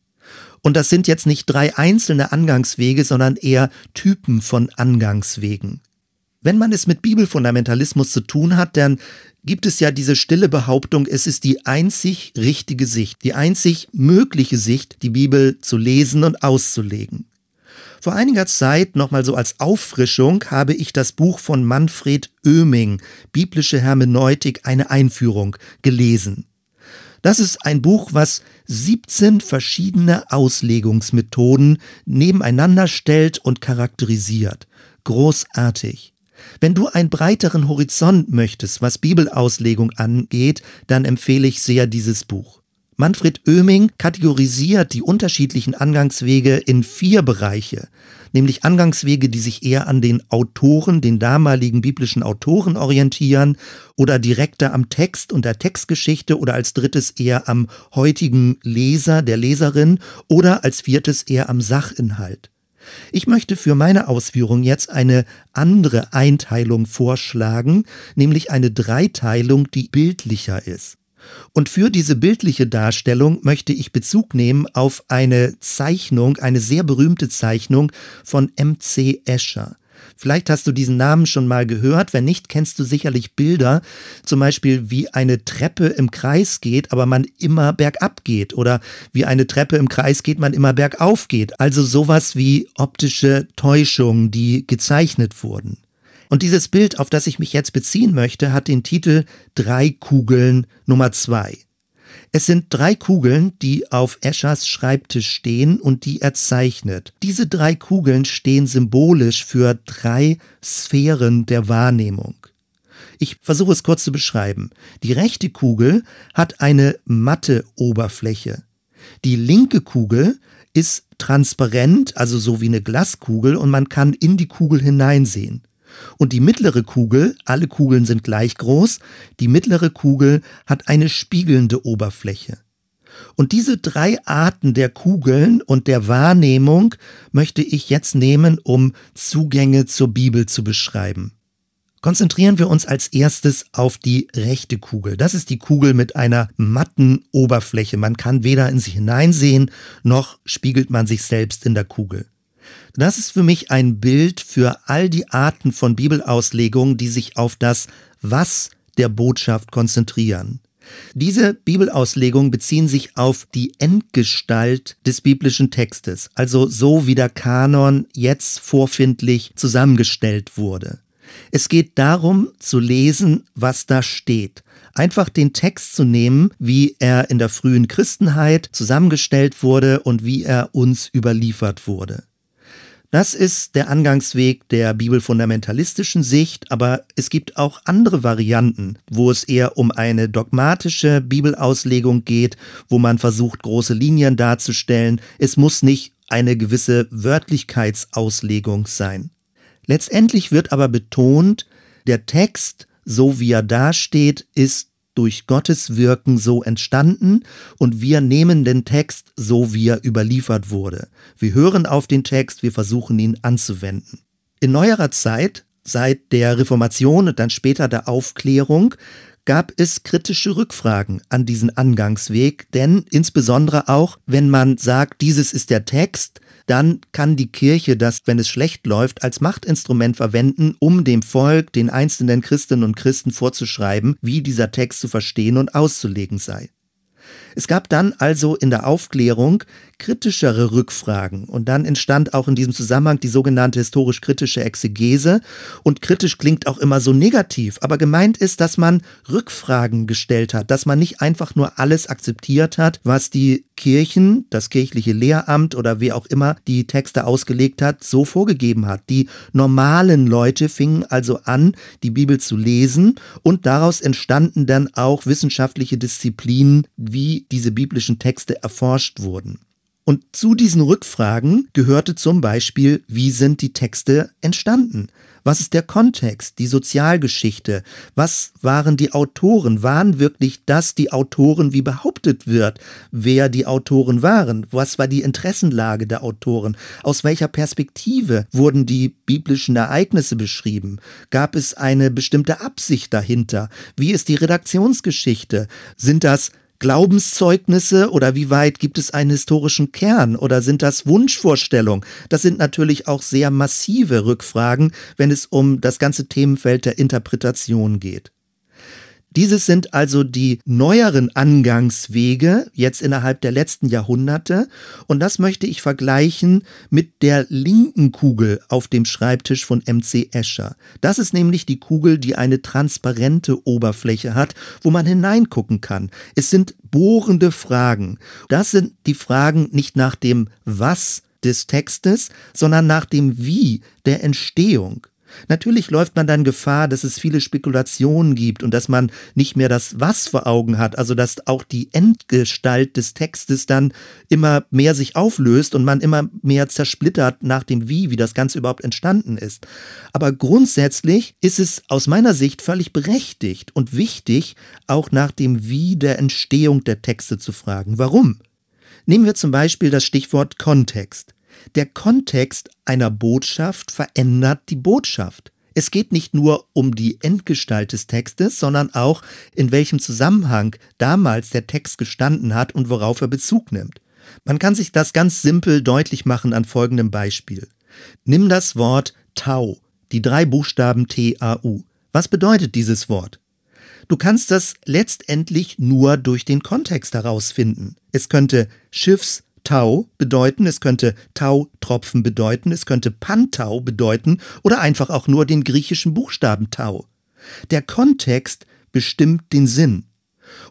Speaker 1: Und das sind jetzt nicht drei einzelne Angangswege, sondern eher Typen von Angangswegen. Wenn man es mit Bibelfundamentalismus zu tun hat, dann gibt es ja diese stille Behauptung, es ist die einzig richtige Sicht, die einzig mögliche Sicht, die Bibel zu lesen und auszulegen. Vor einiger Zeit, nochmal so als Auffrischung, habe ich das Buch von Manfred Oeming, Biblische Hermeneutik, eine Einführung, gelesen. Das ist ein Buch, was 17 verschiedene Auslegungsmethoden nebeneinander stellt und charakterisiert. Großartig. Wenn du einen breiteren Horizont möchtest, was Bibelauslegung angeht, dann empfehle ich sehr dieses Buch. Manfred Oeming kategorisiert die unterschiedlichen Angangswege in vier Bereiche, nämlich Angangswege, die sich eher an den Autoren, den damaligen biblischen Autoren orientieren oder direkter am Text und der Textgeschichte oder als drittes eher am heutigen Leser, der Leserin oder als viertes eher am Sachinhalt. Ich möchte für meine Ausführung jetzt eine andere Einteilung vorschlagen, nämlich eine Dreiteilung, die bildlicher ist. Und für diese bildliche Darstellung möchte ich Bezug nehmen auf eine Zeichnung, eine sehr berühmte Zeichnung von M.C. Escher. Vielleicht hast du diesen Namen schon mal gehört. Wenn nicht, kennst du sicherlich Bilder, zum Beispiel wie eine Treppe im Kreis geht, aber man immer bergab geht oder wie eine Treppe im Kreis geht, man immer bergauf geht. Also sowas wie optische Täuschungen, die gezeichnet wurden. Und dieses Bild, auf das ich mich jetzt beziehen möchte, hat den Titel Drei Kugeln Nummer zwei. Es sind drei Kugeln, die auf Eschers Schreibtisch stehen und die er zeichnet. Diese drei Kugeln stehen symbolisch für drei Sphären der Wahrnehmung. Ich versuche es kurz zu beschreiben. Die rechte Kugel hat eine matte Oberfläche. Die linke Kugel ist transparent, also so wie eine Glaskugel, und man kann in die Kugel hineinsehen. Und die mittlere Kugel, alle Kugeln sind gleich groß, die mittlere Kugel hat eine spiegelnde Oberfläche. Und diese drei Arten der Kugeln und der Wahrnehmung möchte ich jetzt nehmen, um Zugänge zur Bibel zu beschreiben. Konzentrieren wir uns als erstes auf die rechte Kugel. Das ist die Kugel mit einer matten Oberfläche. Man kann weder in sie hineinsehen, noch spiegelt man sich selbst in der Kugel. Das ist für mich ein Bild für all die Arten von Bibelauslegungen, die sich auf das Was der Botschaft konzentrieren. Diese Bibelauslegungen beziehen sich auf die Endgestalt des biblischen Textes, also so wie der Kanon jetzt vorfindlich zusammengestellt wurde. Es geht darum zu lesen, was da steht. Einfach den Text zu nehmen, wie er in der frühen Christenheit zusammengestellt wurde und wie er uns überliefert wurde. Das ist der Angangsweg der bibelfundamentalistischen Sicht, aber es gibt auch andere Varianten, wo es eher um eine dogmatische Bibelauslegung geht, wo man versucht, große Linien darzustellen. Es muss nicht eine gewisse Wörtlichkeitsauslegung sein. Letztendlich wird aber betont, der Text, so wie er dasteht, ist durch Gottes Wirken so entstanden und wir nehmen den Text so, wie er überliefert wurde. Wir hören auf den Text, wir versuchen ihn anzuwenden. In neuerer Zeit, seit der Reformation und dann später der Aufklärung, gab es kritische Rückfragen an diesen Angangsweg, denn insbesondere auch, wenn man sagt, dieses ist der Text, dann kann die Kirche das, wenn es schlecht läuft, als Machtinstrument verwenden, um dem Volk, den einzelnen Christinnen und Christen vorzuschreiben, wie dieser Text zu verstehen und auszulegen sei. Es gab dann also in der Aufklärung kritischere Rückfragen. Und dann entstand auch in diesem Zusammenhang die sogenannte historisch-kritische Exegese. Und kritisch klingt auch immer so negativ, aber gemeint ist, dass man Rückfragen gestellt hat, dass man nicht einfach nur alles akzeptiert hat, was die Kirchen, das kirchliche Lehramt oder wer auch immer die Texte ausgelegt hat, so vorgegeben hat. Die normalen Leute fingen also an, die Bibel zu lesen. Und daraus entstanden dann auch wissenschaftliche Disziplinen, wie diese biblischen Texte erforscht wurden. Und zu diesen Rückfragen gehörte zum Beispiel, wie sind die Texte entstanden? Was ist der Kontext, die Sozialgeschichte? Was waren die Autoren? Waren wirklich das die Autoren, wie behauptet wird, wer die Autoren waren? Was war die Interessenlage der Autoren? Aus welcher Perspektive wurden die biblischen Ereignisse beschrieben? Gab es eine bestimmte Absicht dahinter? Wie ist die Redaktionsgeschichte? Sind das Glaubenszeugnisse oder wie weit gibt es einen historischen Kern oder sind das Wunschvorstellungen? Das sind natürlich auch sehr massive Rückfragen, wenn es um das ganze Themenfeld der Interpretation geht. Dieses sind also die neueren Angangswege jetzt innerhalb der letzten Jahrhunderte und das möchte ich vergleichen mit der linken Kugel auf dem Schreibtisch von MC Escher. Das ist nämlich die Kugel, die eine transparente Oberfläche hat, wo man hineingucken kann. Es sind bohrende Fragen. Das sind die Fragen nicht nach dem Was des Textes, sondern nach dem Wie der Entstehung. Natürlich läuft man dann Gefahr, dass es viele Spekulationen gibt und dass man nicht mehr das Was vor Augen hat, also dass auch die Endgestalt des Textes dann immer mehr sich auflöst und man immer mehr zersplittert nach dem Wie, wie das Ganze überhaupt entstanden ist. Aber grundsätzlich ist es aus meiner Sicht völlig berechtigt und wichtig, auch nach dem Wie der Entstehung der Texte zu fragen. Warum? Nehmen wir zum Beispiel das Stichwort Kontext. Der Kontext einer Botschaft verändert die Botschaft. Es geht nicht nur um die Endgestalt des Textes, sondern auch in welchem Zusammenhang damals der Text gestanden hat und worauf er Bezug nimmt. Man kann sich das ganz simpel deutlich machen an folgendem Beispiel. Nimm das Wort Tau, die drei Buchstaben T-A-U. Was bedeutet dieses Wort? Du kannst das letztendlich nur durch den Kontext herausfinden. Es könnte Schiffs, Tau bedeuten, es könnte Tautropfen bedeuten, es könnte Pantau bedeuten oder einfach auch nur den griechischen Buchstaben Tau. Der Kontext bestimmt den Sinn.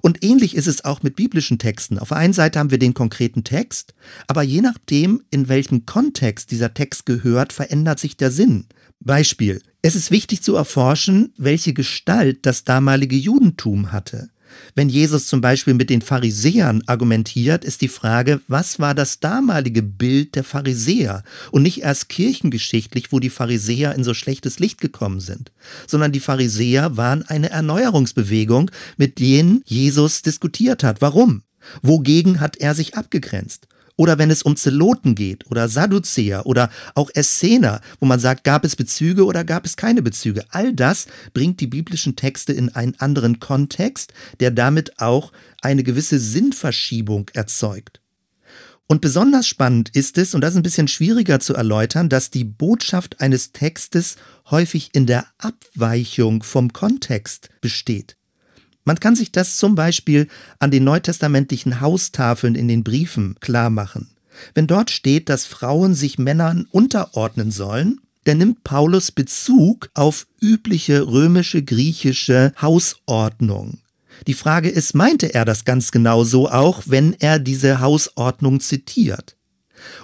Speaker 1: Und ähnlich ist es auch mit biblischen Texten. Auf der einen Seite haben wir den konkreten Text, aber je nachdem, in welchem Kontext dieser Text gehört, verändert sich der Sinn. Beispiel. Es ist wichtig zu erforschen, welche Gestalt das damalige Judentum hatte. Wenn Jesus zum Beispiel mit den Pharisäern argumentiert, ist die Frage, was war das damalige Bild der Pharisäer? Und nicht erst kirchengeschichtlich, wo die Pharisäer in so schlechtes Licht gekommen sind, sondern die Pharisäer waren eine Erneuerungsbewegung, mit denen Jesus diskutiert hat. Warum? Wogegen hat er sich abgegrenzt? Oder wenn es um Zeloten geht oder Sadduzäer oder auch Essener, wo man sagt, gab es Bezüge oder gab es keine Bezüge. All das bringt die biblischen Texte in einen anderen Kontext, der damit auch eine gewisse Sinnverschiebung erzeugt. Und besonders spannend ist es, und das ist ein bisschen schwieriger zu erläutern, dass die Botschaft eines Textes häufig in der Abweichung vom Kontext besteht. Man kann sich das zum Beispiel an den neutestamentlichen Haustafeln in den Briefen klar machen. Wenn dort steht, dass Frauen sich Männern unterordnen sollen, da nimmt Paulus Bezug auf übliche römische, griechische Hausordnung. Die Frage ist, meinte er das ganz genau so auch, wenn er diese Hausordnung zitiert?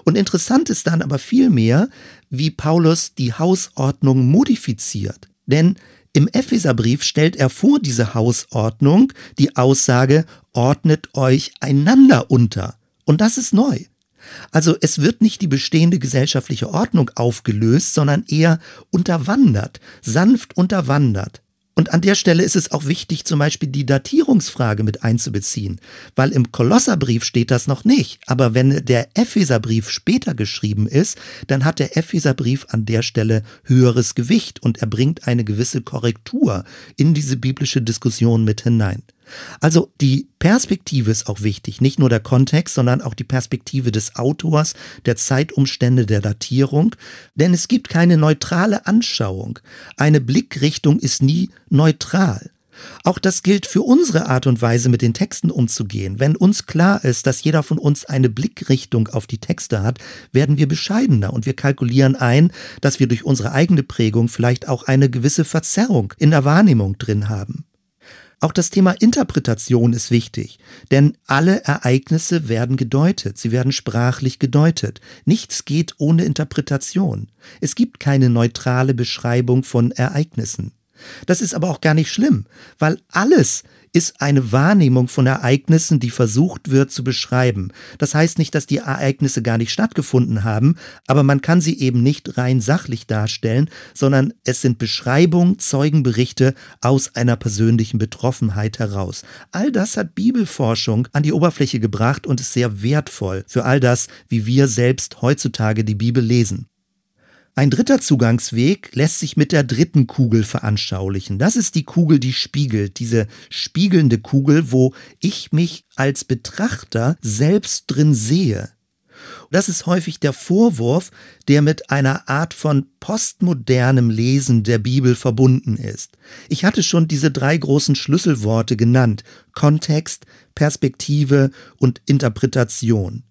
Speaker 1: Und interessant ist dann aber vielmehr, wie Paulus die Hausordnung modifiziert. Denn im Epheserbrief stellt er vor diese Hausordnung die Aussage, ordnet euch einander unter. Und das ist neu. Also es wird nicht die bestehende gesellschaftliche Ordnung aufgelöst, sondern eher unterwandert, sanft unterwandert. Und an der Stelle ist es auch wichtig, zum Beispiel die Datierungsfrage mit einzubeziehen, weil im Kolosserbrief steht das noch nicht. Aber wenn der Epheserbrief später geschrieben ist, dann hat der Epheserbrief an der Stelle höheres Gewicht und er bringt eine gewisse Korrektur in diese biblische Diskussion mit hinein. Also die Perspektive ist auch wichtig, nicht nur der Kontext, sondern auch die Perspektive des Autors, der Zeitumstände, der Datierung, denn es gibt keine neutrale Anschauung. Eine Blickrichtung ist nie neutral. Auch das gilt für unsere Art und Weise, mit den Texten umzugehen. Wenn uns klar ist, dass jeder von uns eine Blickrichtung auf die Texte hat, werden wir bescheidener und wir kalkulieren ein, dass wir durch unsere eigene Prägung vielleicht auch eine gewisse Verzerrung in der Wahrnehmung drin haben. Auch das Thema Interpretation ist wichtig, denn alle Ereignisse werden gedeutet, sie werden sprachlich gedeutet. Nichts geht ohne Interpretation. Es gibt keine neutrale Beschreibung von Ereignissen. Das ist aber auch gar nicht schlimm, weil alles ist eine Wahrnehmung von Ereignissen, die versucht wird zu beschreiben. Das heißt nicht, dass die Ereignisse gar nicht stattgefunden haben, aber man kann sie eben nicht rein sachlich darstellen, sondern es sind Beschreibungen, Zeugenberichte aus einer persönlichen Betroffenheit heraus. All das hat Bibelforschung an die Oberfläche gebracht und ist sehr wertvoll für all das, wie wir selbst heutzutage die Bibel lesen. Ein dritter Zugangsweg lässt sich mit der dritten Kugel veranschaulichen. Das ist die Kugel, die spiegelt, diese spiegelnde Kugel, wo ich mich als Betrachter selbst drin sehe. Das ist häufig der Vorwurf, der mit einer Art von postmodernem Lesen der Bibel verbunden ist. Ich hatte schon diese drei großen Schlüsselworte genannt Kontext, Perspektive und Interpretation.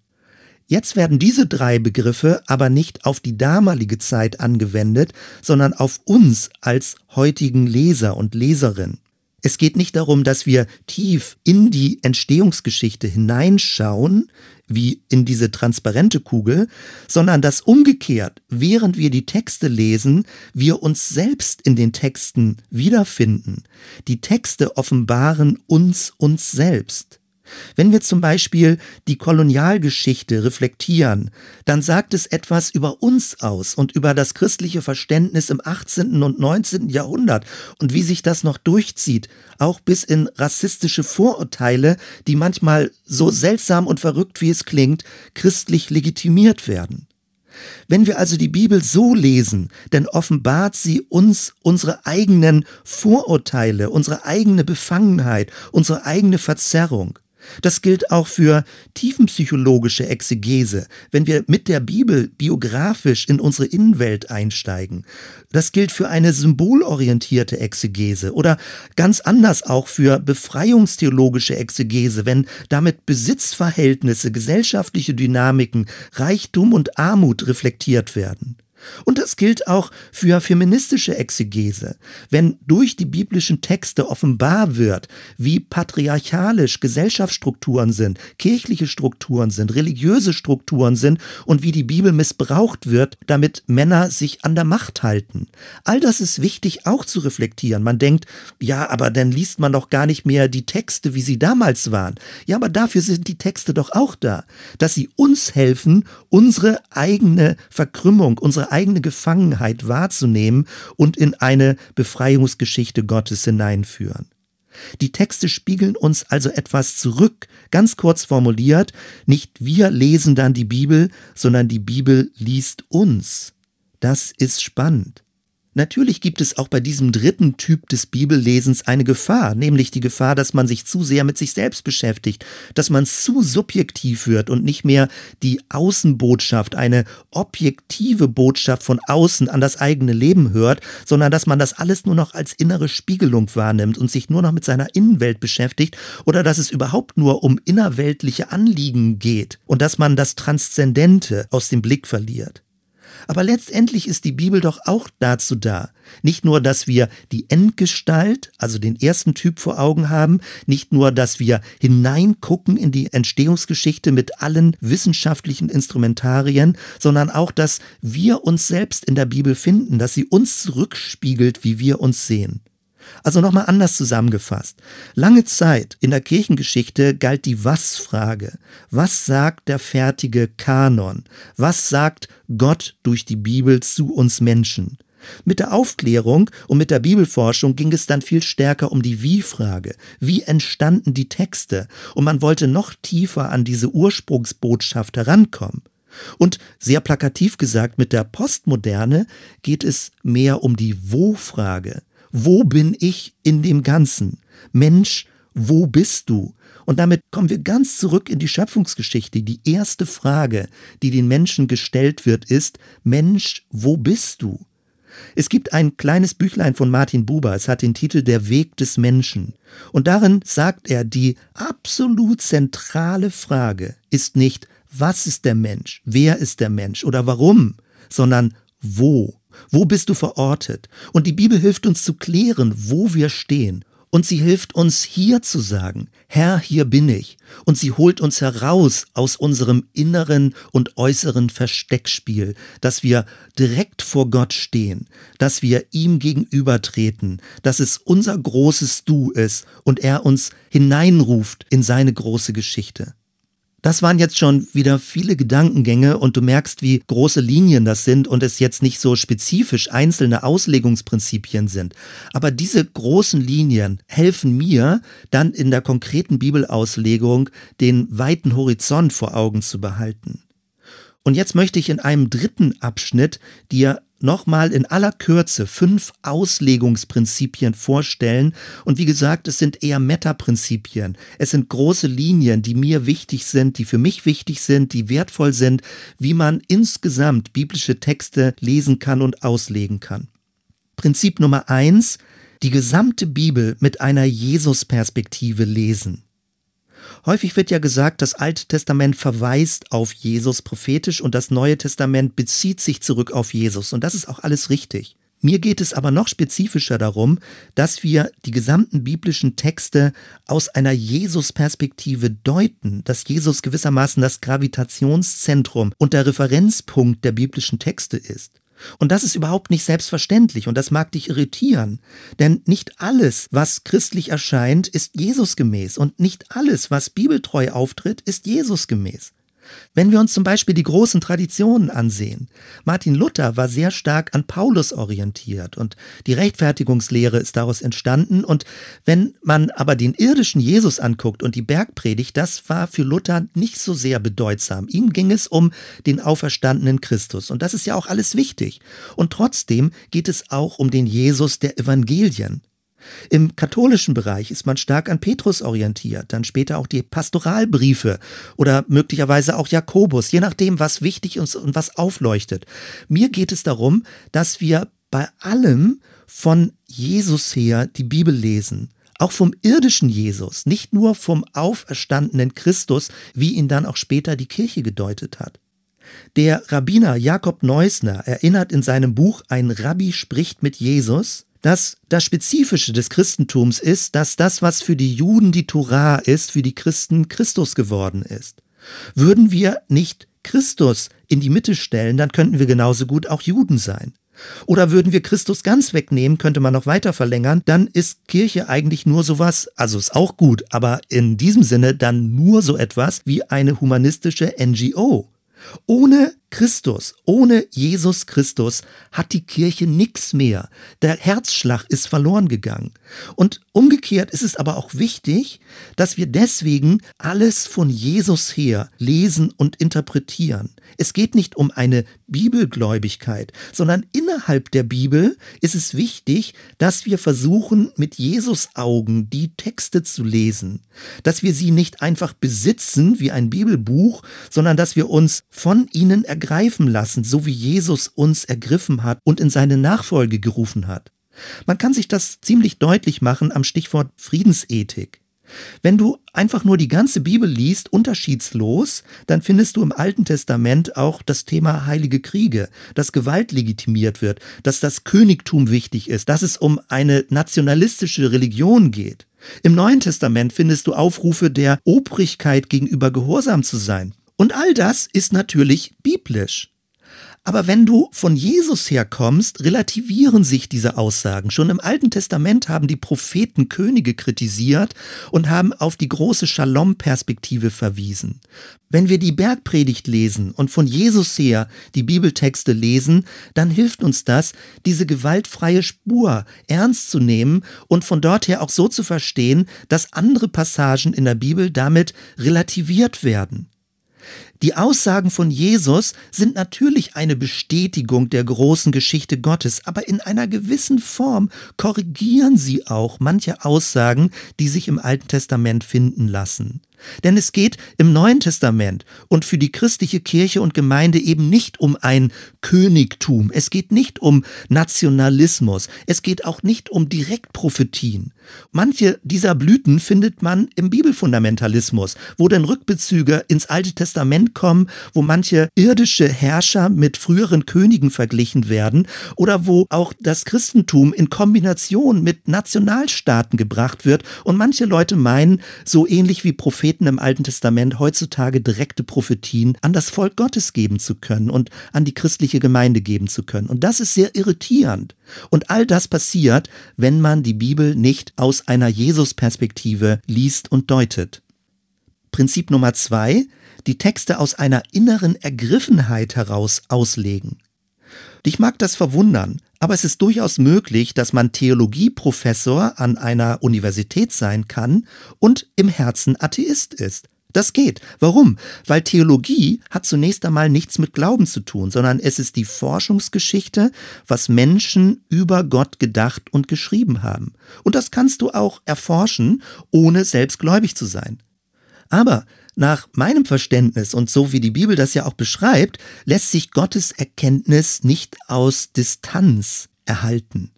Speaker 1: Jetzt werden diese drei Begriffe aber nicht auf die damalige Zeit angewendet, sondern auf uns als heutigen Leser und Leserin. Es geht nicht darum, dass wir tief in die Entstehungsgeschichte hineinschauen, wie in diese transparente Kugel, sondern dass umgekehrt, während wir die Texte lesen, wir uns selbst in den Texten wiederfinden. Die Texte offenbaren uns uns selbst. Wenn wir zum Beispiel die Kolonialgeschichte reflektieren, dann sagt es etwas über uns aus und über das christliche Verständnis im 18. und 19. Jahrhundert und wie sich das noch durchzieht, auch bis in rassistische Vorurteile, die manchmal so seltsam und verrückt wie es klingt, christlich legitimiert werden. Wenn wir also die Bibel so lesen, dann offenbart sie uns unsere eigenen Vorurteile, unsere eigene Befangenheit, unsere eigene Verzerrung. Das gilt auch für tiefenpsychologische Exegese, wenn wir mit der Bibel biografisch in unsere Innenwelt einsteigen. Das gilt für eine symbolorientierte Exegese oder ganz anders auch für befreiungstheologische Exegese, wenn damit Besitzverhältnisse, gesellschaftliche Dynamiken, Reichtum und Armut reflektiert werden. Und das gilt auch für feministische Exegese. Wenn durch die biblischen Texte offenbar wird, wie patriarchalisch Gesellschaftsstrukturen sind, kirchliche Strukturen sind, religiöse Strukturen sind und wie die Bibel missbraucht wird, damit Männer sich an der Macht halten. All das ist wichtig auch zu reflektieren. Man denkt, ja, aber dann liest man doch gar nicht mehr die Texte, wie sie damals waren. Ja, aber dafür sind die Texte doch auch da, dass sie uns helfen, unsere eigene Verkrümmung, unsere eigene Gefangenheit wahrzunehmen und in eine Befreiungsgeschichte Gottes hineinführen. Die Texte spiegeln uns also etwas zurück, ganz kurz formuliert, nicht wir lesen dann die Bibel, sondern die Bibel liest uns. Das ist spannend. Natürlich gibt es auch bei diesem dritten Typ des Bibellesens eine Gefahr, nämlich die Gefahr, dass man sich zu sehr mit sich selbst beschäftigt, dass man zu subjektiv wird und nicht mehr die Außenbotschaft, eine objektive Botschaft von außen an das eigene Leben hört, sondern dass man das alles nur noch als innere Spiegelung wahrnimmt und sich nur noch mit seiner Innenwelt beschäftigt oder dass es überhaupt nur um innerweltliche Anliegen geht und dass man das Transzendente aus dem Blick verliert. Aber letztendlich ist die Bibel doch auch dazu da. Nicht nur, dass wir die Endgestalt, also den ersten Typ vor Augen haben, nicht nur, dass wir hineingucken in die Entstehungsgeschichte mit allen wissenschaftlichen Instrumentarien, sondern auch, dass wir uns selbst in der Bibel finden, dass sie uns zurückspiegelt, wie wir uns sehen. Also nochmal anders zusammengefasst. Lange Zeit in der Kirchengeschichte galt die Was-Frage. Was sagt der fertige Kanon? Was sagt Gott durch die Bibel zu uns Menschen? Mit der Aufklärung und mit der Bibelforschung ging es dann viel stärker um die Wie-Frage. Wie entstanden die Texte? Und man wollte noch tiefer an diese Ursprungsbotschaft herankommen. Und sehr plakativ gesagt, mit der Postmoderne geht es mehr um die Wo-Frage. Wo bin ich in dem Ganzen? Mensch, wo bist du? Und damit kommen wir ganz zurück in die Schöpfungsgeschichte. Die erste Frage, die den Menschen gestellt wird, ist, Mensch, wo bist du? Es gibt ein kleines Büchlein von Martin Buber, es hat den Titel Der Weg des Menschen. Und darin sagt er, die absolut zentrale Frage ist nicht, was ist der Mensch, wer ist der Mensch oder warum, sondern wo. Wo bist du verortet? Und die Bibel hilft uns zu klären, wo wir stehen. Und sie hilft uns hier zu sagen, Herr, hier bin ich. Und sie holt uns heraus aus unserem inneren und äußeren Versteckspiel, dass wir direkt vor Gott stehen, dass wir ihm gegenübertreten, dass es unser großes Du ist und er uns hineinruft in seine große Geschichte. Das waren jetzt schon wieder viele Gedankengänge und du merkst, wie große Linien das sind und es jetzt nicht so spezifisch einzelne Auslegungsprinzipien sind. Aber diese großen Linien helfen mir dann in der konkreten Bibelauslegung den weiten Horizont vor Augen zu behalten. Und jetzt möchte ich in einem dritten Abschnitt dir nochmal in aller Kürze fünf Auslegungsprinzipien vorstellen. Und wie gesagt, es sind eher Metaprinzipien. Es sind große Linien, die mir wichtig sind, die für mich wichtig sind, die wertvoll sind, wie man insgesamt biblische Texte lesen kann und auslegen kann. Prinzip Nummer eins, die gesamte Bibel mit einer Jesus-Perspektive lesen. Häufig wird ja gesagt, das Alte Testament verweist auf Jesus prophetisch und das Neue Testament bezieht sich zurück auf Jesus. Und das ist auch alles richtig. Mir geht es aber noch spezifischer darum, dass wir die gesamten biblischen Texte aus einer Jesus-Perspektive deuten, dass Jesus gewissermaßen das Gravitationszentrum und der Referenzpunkt der biblischen Texte ist. Und das ist überhaupt nicht selbstverständlich und das mag dich irritieren. Denn nicht alles, was christlich erscheint, ist Jesusgemäß und nicht alles, was bibeltreu auftritt, ist Jesusgemäß. Wenn wir uns zum Beispiel die großen Traditionen ansehen, Martin Luther war sehr stark an Paulus orientiert und die Rechtfertigungslehre ist daraus entstanden. Und wenn man aber den irdischen Jesus anguckt und die Bergpredigt, das war für Luther nicht so sehr bedeutsam. Ihm ging es um den auferstandenen Christus. Und das ist ja auch alles wichtig. Und trotzdem geht es auch um den Jesus der Evangelien. Im katholischen Bereich ist man stark an Petrus orientiert, dann später auch die Pastoralbriefe oder möglicherweise auch Jakobus, je nachdem, was wichtig ist und was aufleuchtet. Mir geht es darum, dass wir bei allem von Jesus her die Bibel lesen. Auch vom irdischen Jesus, nicht nur vom auferstandenen Christus, wie ihn dann auch später die Kirche gedeutet hat. Der Rabbiner Jakob Neusner erinnert in seinem Buch Ein Rabbi spricht mit Jesus, dass das Spezifische des Christentums ist, dass das, was für die Juden die Torah ist, für die Christen Christus geworden ist. Würden wir nicht Christus in die Mitte stellen, dann könnten wir genauso gut auch Juden sein. Oder würden wir Christus ganz wegnehmen, könnte man noch weiter verlängern, dann ist Kirche eigentlich nur sowas, also ist auch gut, aber in diesem Sinne dann nur so etwas wie eine humanistische NGO. Ohne Christus, ohne Jesus Christus hat die Kirche nichts mehr. Der Herzschlag ist verloren gegangen. Und umgekehrt ist es aber auch wichtig, dass wir deswegen alles von Jesus her lesen und interpretieren. Es geht nicht um eine Bibelgläubigkeit, sondern innerhalb der Bibel ist es wichtig, dass wir versuchen, mit Jesus Augen die Texte zu lesen, dass wir sie nicht einfach besitzen wie ein Bibelbuch, sondern dass wir uns von ihnen ergreifen ergreifen lassen, so wie Jesus uns ergriffen hat und in seine Nachfolge gerufen hat. Man kann sich das ziemlich deutlich machen am Stichwort Friedensethik. Wenn du einfach nur die ganze Bibel liest, unterschiedslos, dann findest du im Alten Testament auch das Thema heilige Kriege, dass Gewalt legitimiert wird, dass das Königtum wichtig ist, dass es um eine nationalistische Religion geht. Im Neuen Testament findest du Aufrufe der Obrigkeit gegenüber gehorsam zu sein. Und all das ist natürlich biblisch. Aber wenn du von Jesus herkommst, relativieren sich diese Aussagen. Schon im Alten Testament haben die Propheten Könige kritisiert und haben auf die große Shalom-Perspektive verwiesen. Wenn wir die Bergpredigt lesen und von Jesus her die Bibeltexte lesen, dann hilft uns das, diese gewaltfreie Spur ernst zu nehmen und von dort her auch so zu verstehen, dass andere Passagen in der Bibel damit relativiert werden. Die Aussagen von Jesus sind natürlich eine Bestätigung der großen Geschichte Gottes, aber in einer gewissen Form korrigieren sie auch manche Aussagen, die sich im Alten Testament finden lassen. Denn es geht im Neuen Testament und für die christliche Kirche und Gemeinde eben nicht um ein Königtum, es geht nicht um Nationalismus, es geht auch nicht um Direktprophetien. Manche dieser Blüten findet man im Bibelfundamentalismus, wo dann Rückbezüge ins Alte Testament kommen, wo manche irdische Herrscher mit früheren Königen verglichen werden oder wo auch das Christentum in Kombination mit Nationalstaaten gebracht wird und manche Leute meinen, so ähnlich wie Propheten Propheten im Alten Testament heutzutage direkte Prophetien an das Volk Gottes geben zu können und an die christliche Gemeinde geben zu können. Und das ist sehr irritierend. Und all das passiert, wenn man die Bibel nicht aus einer Jesus-Perspektive liest und deutet. Prinzip Nummer zwei, die Texte aus einer inneren Ergriffenheit heraus auslegen. Dich mag das verwundern, aber es ist durchaus möglich, dass man Theologieprofessor an einer Universität sein kann und im Herzen Atheist ist. Das geht. Warum? Weil Theologie hat zunächst einmal nichts mit Glauben zu tun, sondern es ist die Forschungsgeschichte, was Menschen über Gott gedacht und geschrieben haben. Und das kannst du auch erforschen, ohne selbst gläubig zu sein. Aber nach meinem Verständnis und so wie die Bibel das ja auch beschreibt, lässt sich Gottes Erkenntnis nicht aus Distanz erhalten.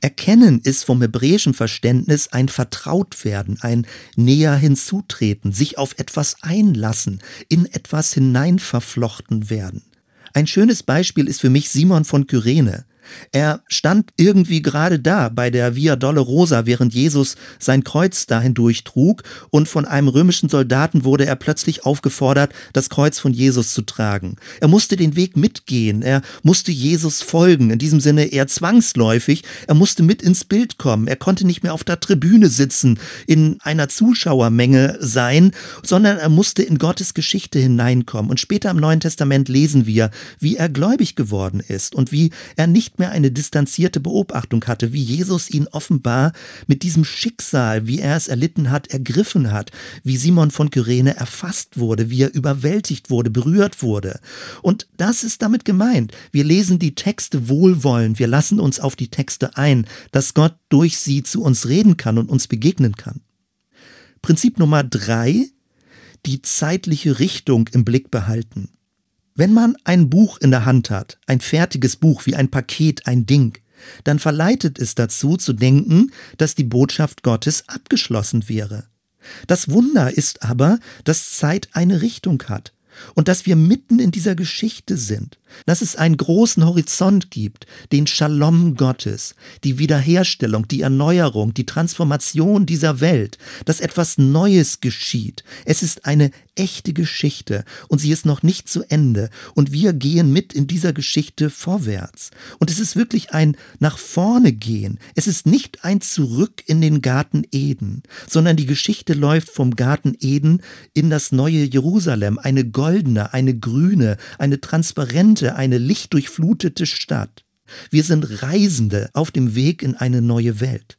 Speaker 1: Erkennen ist vom hebräischen Verständnis ein Vertrautwerden, ein näher hinzutreten, sich auf etwas einlassen, in etwas hineinverflochten werden. Ein schönes Beispiel ist für mich Simon von Kyrene. Er stand irgendwie gerade da bei der Via Dolorosa, während Jesus sein Kreuz dahin durchtrug, und von einem römischen Soldaten wurde er plötzlich aufgefordert, das Kreuz von Jesus zu tragen. Er musste den Weg mitgehen, er musste Jesus folgen, in diesem Sinne eher zwangsläufig, er musste mit ins Bild kommen, er konnte nicht mehr auf der Tribüne sitzen, in einer Zuschauermenge sein, sondern er musste in Gottes Geschichte hineinkommen. Und später im Neuen Testament lesen wir, wie er gläubig geworden ist und wie er nicht nicht mehr eine distanzierte Beobachtung hatte, wie Jesus ihn offenbar mit diesem Schicksal, wie er es erlitten hat, ergriffen hat, wie Simon von Kyrene erfasst wurde, wie er überwältigt wurde, berührt wurde. Und das ist damit gemeint. Wir lesen die Texte wohlwollend, wir lassen uns auf die Texte ein, dass Gott durch sie zu uns reden kann und uns begegnen kann. Prinzip Nummer drei, die zeitliche Richtung im Blick behalten. Wenn man ein Buch in der Hand hat, ein fertiges Buch wie ein Paket, ein Ding, dann verleitet es dazu zu denken, dass die Botschaft Gottes abgeschlossen wäre. Das Wunder ist aber, dass Zeit eine Richtung hat und dass wir mitten in dieser Geschichte sind, dass es einen großen Horizont gibt, den Shalom Gottes, die Wiederherstellung, die Erneuerung, die Transformation dieser Welt, dass etwas Neues geschieht. Es ist eine echte Geschichte und sie ist noch nicht zu Ende und wir gehen mit in dieser Geschichte vorwärts. Und es ist wirklich ein nach vorne gehen. Es ist nicht ein Zurück in den Garten Eden, sondern die Geschichte läuft vom Garten Eden in das neue Jerusalem, eine goldene, eine grüne, eine transparente, eine lichtdurchflutete Stadt. Wir sind Reisende auf dem Weg in eine neue Welt.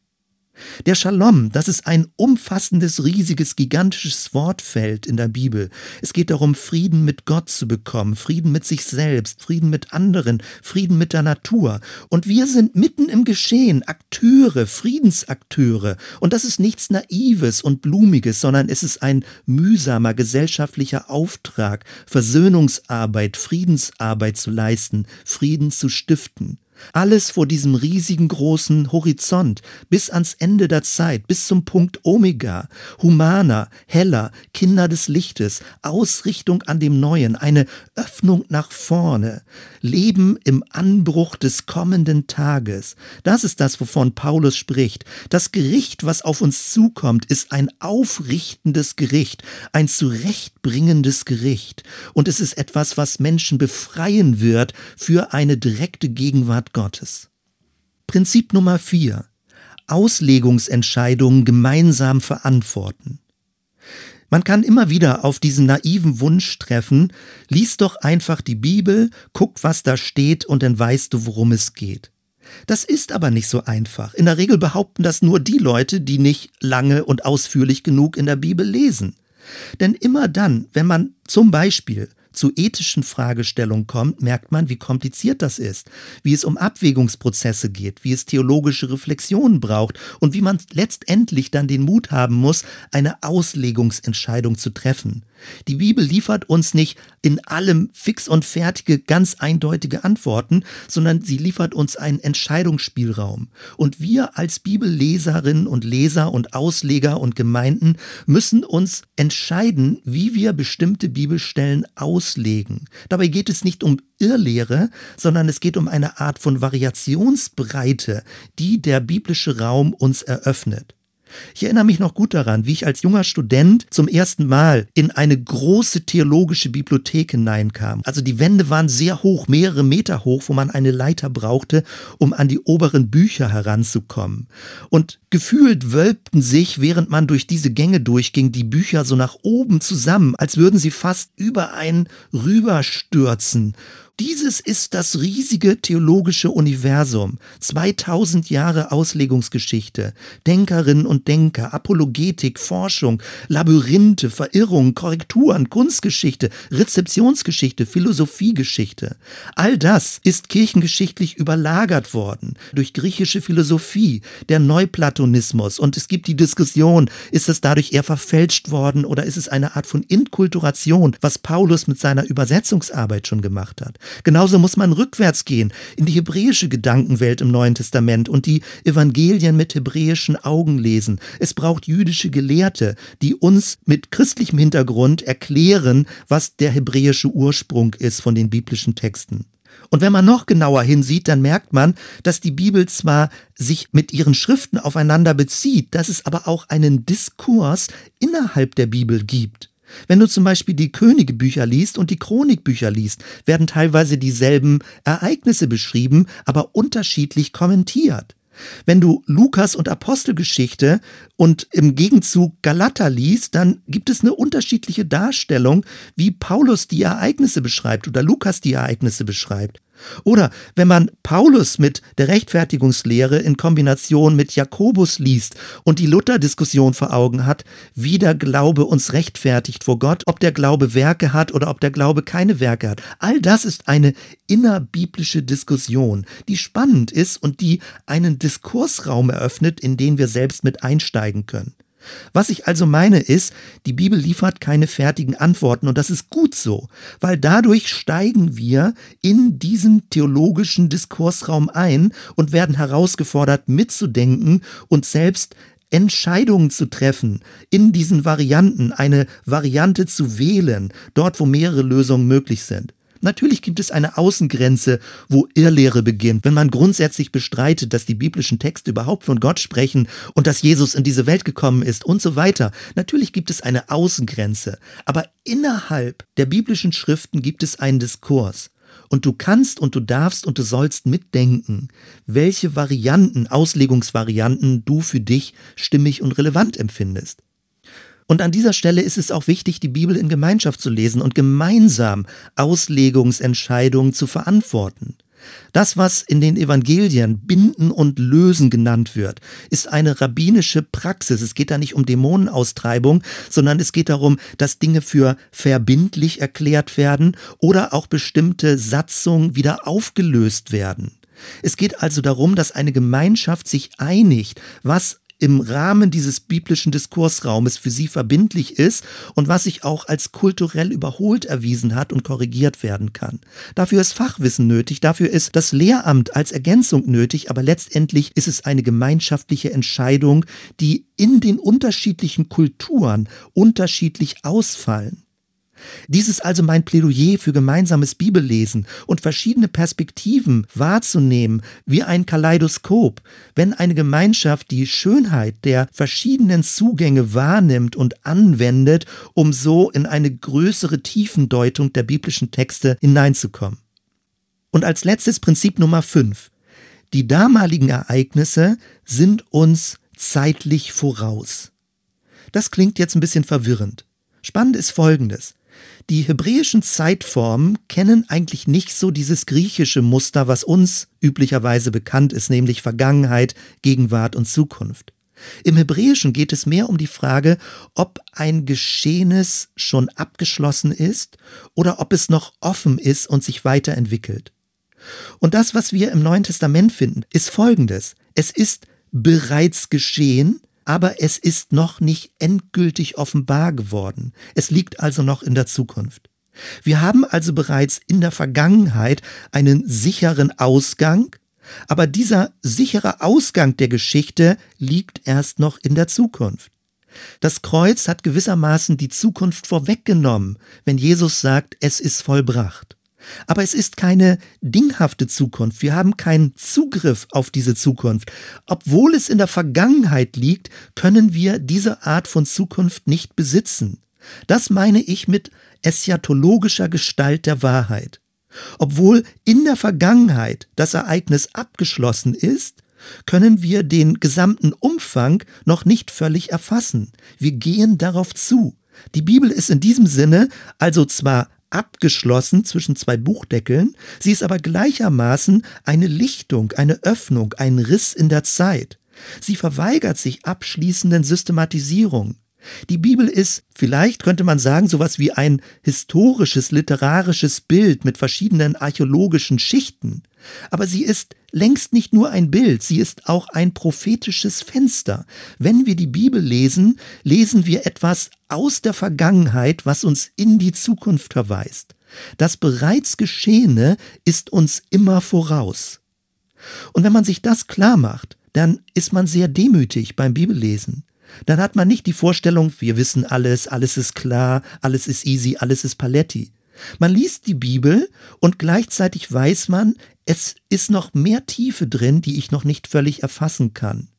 Speaker 1: Der Shalom, das ist ein umfassendes, riesiges, gigantisches Wortfeld in der Bibel. Es geht darum, Frieden mit Gott zu bekommen, Frieden mit sich selbst, Frieden mit anderen, Frieden mit der Natur. Und wir sind mitten im Geschehen, Akteure, Friedensakteure. Und das ist nichts Naives und Blumiges, sondern es ist ein mühsamer gesellschaftlicher Auftrag, Versöhnungsarbeit, Friedensarbeit zu leisten, Frieden zu stiften. Alles vor diesem riesigen großen Horizont, bis ans Ende der Zeit, bis zum Punkt Omega, Humana, Heller, Kinder des Lichtes, Ausrichtung an dem Neuen, eine Öffnung nach vorne, Leben im Anbruch des kommenden Tages. Das ist das, wovon Paulus spricht. Das Gericht, was auf uns zukommt, ist ein aufrichtendes Gericht, ein zurechtbringendes Gericht. Und es ist etwas, was Menschen befreien wird für eine direkte Gegenwart Gottes. Prinzip Nummer vier. Auslegungsentscheidungen gemeinsam verantworten. Man kann immer wieder auf diesen naiven Wunsch treffen, lies doch einfach die Bibel, guck, was da steht und dann weißt du, worum es geht. Das ist aber nicht so einfach. In der Regel behaupten das nur die Leute, die nicht lange und ausführlich genug in der Bibel lesen. Denn immer dann, wenn man zum Beispiel zu ethischen Fragestellungen kommt, merkt man, wie kompliziert das ist, wie es um Abwägungsprozesse geht, wie es theologische Reflexionen braucht und wie man letztendlich dann den Mut haben muss, eine Auslegungsentscheidung zu treffen. Die Bibel liefert uns nicht in allem fix und fertige, ganz eindeutige Antworten, sondern sie liefert uns einen Entscheidungsspielraum. Und wir als Bibelleserinnen und Leser und Ausleger und Gemeinden müssen uns entscheiden, wie wir bestimmte Bibelstellen auslegen. Dabei geht es nicht um Irrlehre, sondern es geht um eine Art von Variationsbreite, die der biblische Raum uns eröffnet. Ich erinnere mich noch gut daran, wie ich als junger Student zum ersten Mal in eine große theologische Bibliothek hineinkam. Also die Wände waren sehr hoch, mehrere Meter hoch, wo man eine Leiter brauchte, um an die oberen Bücher heranzukommen. Und gefühlt wölbten sich, während man durch diese Gänge durchging, die Bücher so nach oben zusammen, als würden sie fast über einen rüberstürzen. Dieses ist das riesige theologische Universum. 2000 Jahre Auslegungsgeschichte, Denkerinnen und Denker, Apologetik, Forschung, Labyrinthe, Verirrungen, Korrekturen, Kunstgeschichte, Rezeptionsgeschichte, Philosophiegeschichte. All das ist kirchengeschichtlich überlagert worden durch griechische Philosophie, der Neuplatonismus. Und es gibt die Diskussion, ist es dadurch eher verfälscht worden oder ist es eine Art von Inkulturation, was Paulus mit seiner Übersetzungsarbeit schon gemacht hat. Genauso muss man rückwärts gehen in die hebräische Gedankenwelt im Neuen Testament und die Evangelien mit hebräischen Augen lesen. Es braucht jüdische Gelehrte, die uns mit christlichem Hintergrund erklären, was der hebräische Ursprung ist von den biblischen Texten. Und wenn man noch genauer hinsieht, dann merkt man, dass die Bibel zwar sich mit ihren Schriften aufeinander bezieht, dass es aber auch einen Diskurs innerhalb der Bibel gibt. Wenn du zum Beispiel die Königebücher liest und die Chronikbücher liest, werden teilweise dieselben Ereignisse beschrieben, aber unterschiedlich kommentiert. Wenn du Lukas und Apostelgeschichte und im Gegenzug Galater liest, dann gibt es eine unterschiedliche Darstellung, wie Paulus die Ereignisse beschreibt oder Lukas die Ereignisse beschreibt. Oder wenn man Paulus mit der Rechtfertigungslehre in Kombination mit Jakobus liest und die Luther-Diskussion vor Augen hat, wie der Glaube uns rechtfertigt vor Gott, ob der Glaube Werke hat oder ob der Glaube keine Werke hat. All das ist eine innerbiblische Diskussion, die spannend ist und die einen Diskursraum eröffnet, in den wir selbst mit einsteigen können. Was ich also meine ist, die Bibel liefert keine fertigen Antworten und das ist gut so, weil dadurch steigen wir in diesen theologischen Diskursraum ein und werden herausgefordert mitzudenken und selbst Entscheidungen zu treffen, in diesen Varianten eine Variante zu wählen, dort wo mehrere Lösungen möglich sind. Natürlich gibt es eine Außengrenze, wo Irrlehre beginnt, wenn man grundsätzlich bestreitet, dass die biblischen Texte überhaupt von Gott sprechen und dass Jesus in diese Welt gekommen ist und so weiter. Natürlich gibt es eine Außengrenze, aber innerhalb der biblischen Schriften gibt es einen Diskurs. Und du kannst und du darfst und du sollst mitdenken, welche Varianten, Auslegungsvarianten du für dich stimmig und relevant empfindest. Und an dieser Stelle ist es auch wichtig, die Bibel in Gemeinschaft zu lesen und gemeinsam Auslegungsentscheidungen zu verantworten. Das, was in den Evangelien Binden und Lösen genannt wird, ist eine rabbinische Praxis. Es geht da nicht um Dämonenaustreibung, sondern es geht darum, dass Dinge für verbindlich erklärt werden oder auch bestimmte Satzungen wieder aufgelöst werden. Es geht also darum, dass eine Gemeinschaft sich einigt, was im Rahmen dieses biblischen Diskursraumes für sie verbindlich ist und was sich auch als kulturell überholt erwiesen hat und korrigiert werden kann. Dafür ist Fachwissen nötig, dafür ist das Lehramt als Ergänzung nötig, aber letztendlich ist es eine gemeinschaftliche Entscheidung, die in den unterschiedlichen Kulturen unterschiedlich ausfallen. Dies ist also mein Plädoyer für gemeinsames Bibellesen und verschiedene Perspektiven wahrzunehmen wie ein Kaleidoskop, wenn eine Gemeinschaft die Schönheit der verschiedenen Zugänge wahrnimmt und anwendet, um so in eine größere Tiefendeutung der biblischen Texte hineinzukommen. Und als letztes Prinzip Nummer 5. Die damaligen Ereignisse sind uns zeitlich voraus. Das klingt jetzt ein bisschen verwirrend. Spannend ist Folgendes. Die hebräischen Zeitformen kennen eigentlich nicht so dieses griechische Muster, was uns üblicherweise bekannt ist, nämlich Vergangenheit, Gegenwart und Zukunft. Im Hebräischen geht es mehr um die Frage, ob ein Geschehenes schon abgeschlossen ist oder ob es noch offen ist und sich weiterentwickelt. Und das, was wir im Neuen Testament finden, ist Folgendes. Es ist bereits geschehen, aber es ist noch nicht endgültig offenbar geworden. Es liegt also noch in der Zukunft. Wir haben also bereits in der Vergangenheit einen sicheren Ausgang, aber dieser sichere Ausgang der Geschichte liegt erst noch in der Zukunft. Das Kreuz hat gewissermaßen die Zukunft vorweggenommen, wenn Jesus sagt, es ist vollbracht. Aber es ist keine dinghafte Zukunft. Wir haben keinen Zugriff auf diese Zukunft. Obwohl es in der Vergangenheit liegt, können wir diese Art von Zukunft nicht besitzen. Das meine ich mit eschatologischer Gestalt der Wahrheit. Obwohl in der Vergangenheit das Ereignis abgeschlossen ist, können wir den gesamten Umfang noch nicht völlig erfassen. Wir gehen darauf zu. Die Bibel ist in diesem Sinne also zwar abgeschlossen zwischen zwei Buchdeckeln, sie ist aber gleichermaßen eine Lichtung, eine Öffnung, ein Riss in der Zeit. Sie verweigert sich abschließenden Systematisierungen. Die Bibel ist, vielleicht könnte man sagen, sowas wie ein historisches, literarisches Bild mit verschiedenen archäologischen Schichten. Aber sie ist längst nicht nur ein Bild, sie ist auch ein prophetisches Fenster. Wenn wir die Bibel lesen, lesen wir etwas aus der Vergangenheit, was uns in die Zukunft verweist. Das bereits Geschehene ist uns immer voraus. Und wenn man sich das klar macht, dann ist man sehr demütig beim Bibellesen. Dann hat man nicht die Vorstellung, wir wissen alles, alles ist klar, alles ist easy, alles ist paletti. Man liest die Bibel und gleichzeitig weiß man, es ist noch mehr Tiefe drin, die ich noch nicht völlig erfassen kann.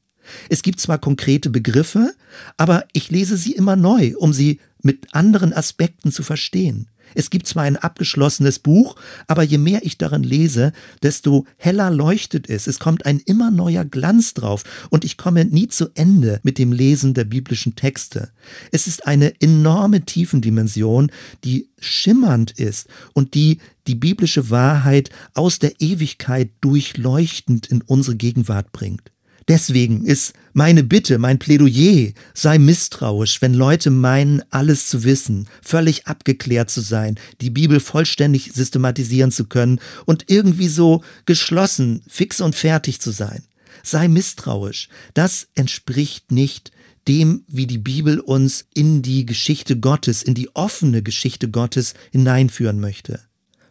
Speaker 1: Es gibt zwar konkrete Begriffe, aber ich lese sie immer neu, um sie mit anderen Aspekten zu verstehen. Es gibt zwar ein abgeschlossenes Buch, aber je mehr ich darin lese, desto heller leuchtet es. Es kommt ein immer neuer Glanz drauf und ich komme nie zu Ende mit dem Lesen der biblischen Texte. Es ist eine enorme Tiefendimension, die schimmernd ist und die die biblische Wahrheit aus der Ewigkeit durchleuchtend in unsere Gegenwart bringt. Deswegen ist meine Bitte, mein Plädoyer, sei misstrauisch, wenn Leute meinen, alles zu wissen, völlig abgeklärt zu sein, die Bibel vollständig systematisieren zu können und irgendwie so geschlossen, fix und fertig zu sein. Sei misstrauisch. Das entspricht nicht dem, wie die Bibel uns in die Geschichte Gottes, in die offene Geschichte Gottes hineinführen möchte.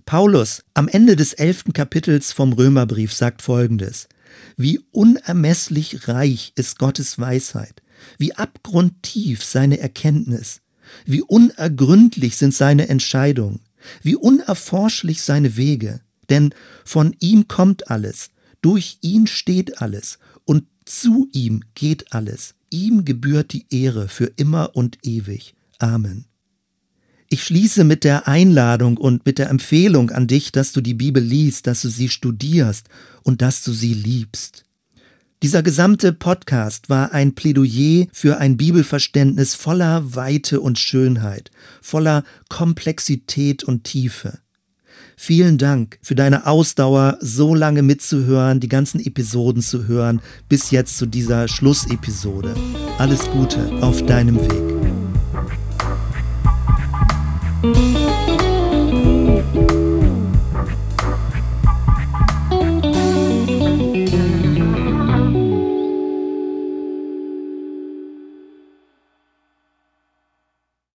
Speaker 1: Paulus am Ende des elften Kapitels vom Römerbrief sagt Folgendes. Wie unermesslich reich ist Gottes Weisheit, wie abgrundtief seine Erkenntnis, wie unergründlich sind seine Entscheidungen, wie unerforschlich seine Wege. Denn von ihm kommt alles, durch ihn steht alles und zu ihm geht alles. Ihm gebührt die Ehre für immer und ewig. Amen. Ich schließe mit der Einladung und mit der Empfehlung an dich, dass du die Bibel liest, dass du sie studierst und dass du sie liebst. Dieser gesamte Podcast war ein Plädoyer für ein Bibelverständnis voller Weite und Schönheit, voller Komplexität und Tiefe. Vielen Dank für deine Ausdauer, so lange mitzuhören, die ganzen Episoden zu hören, bis jetzt zu dieser Schlussepisode. Alles Gute auf deinem Weg. thank you.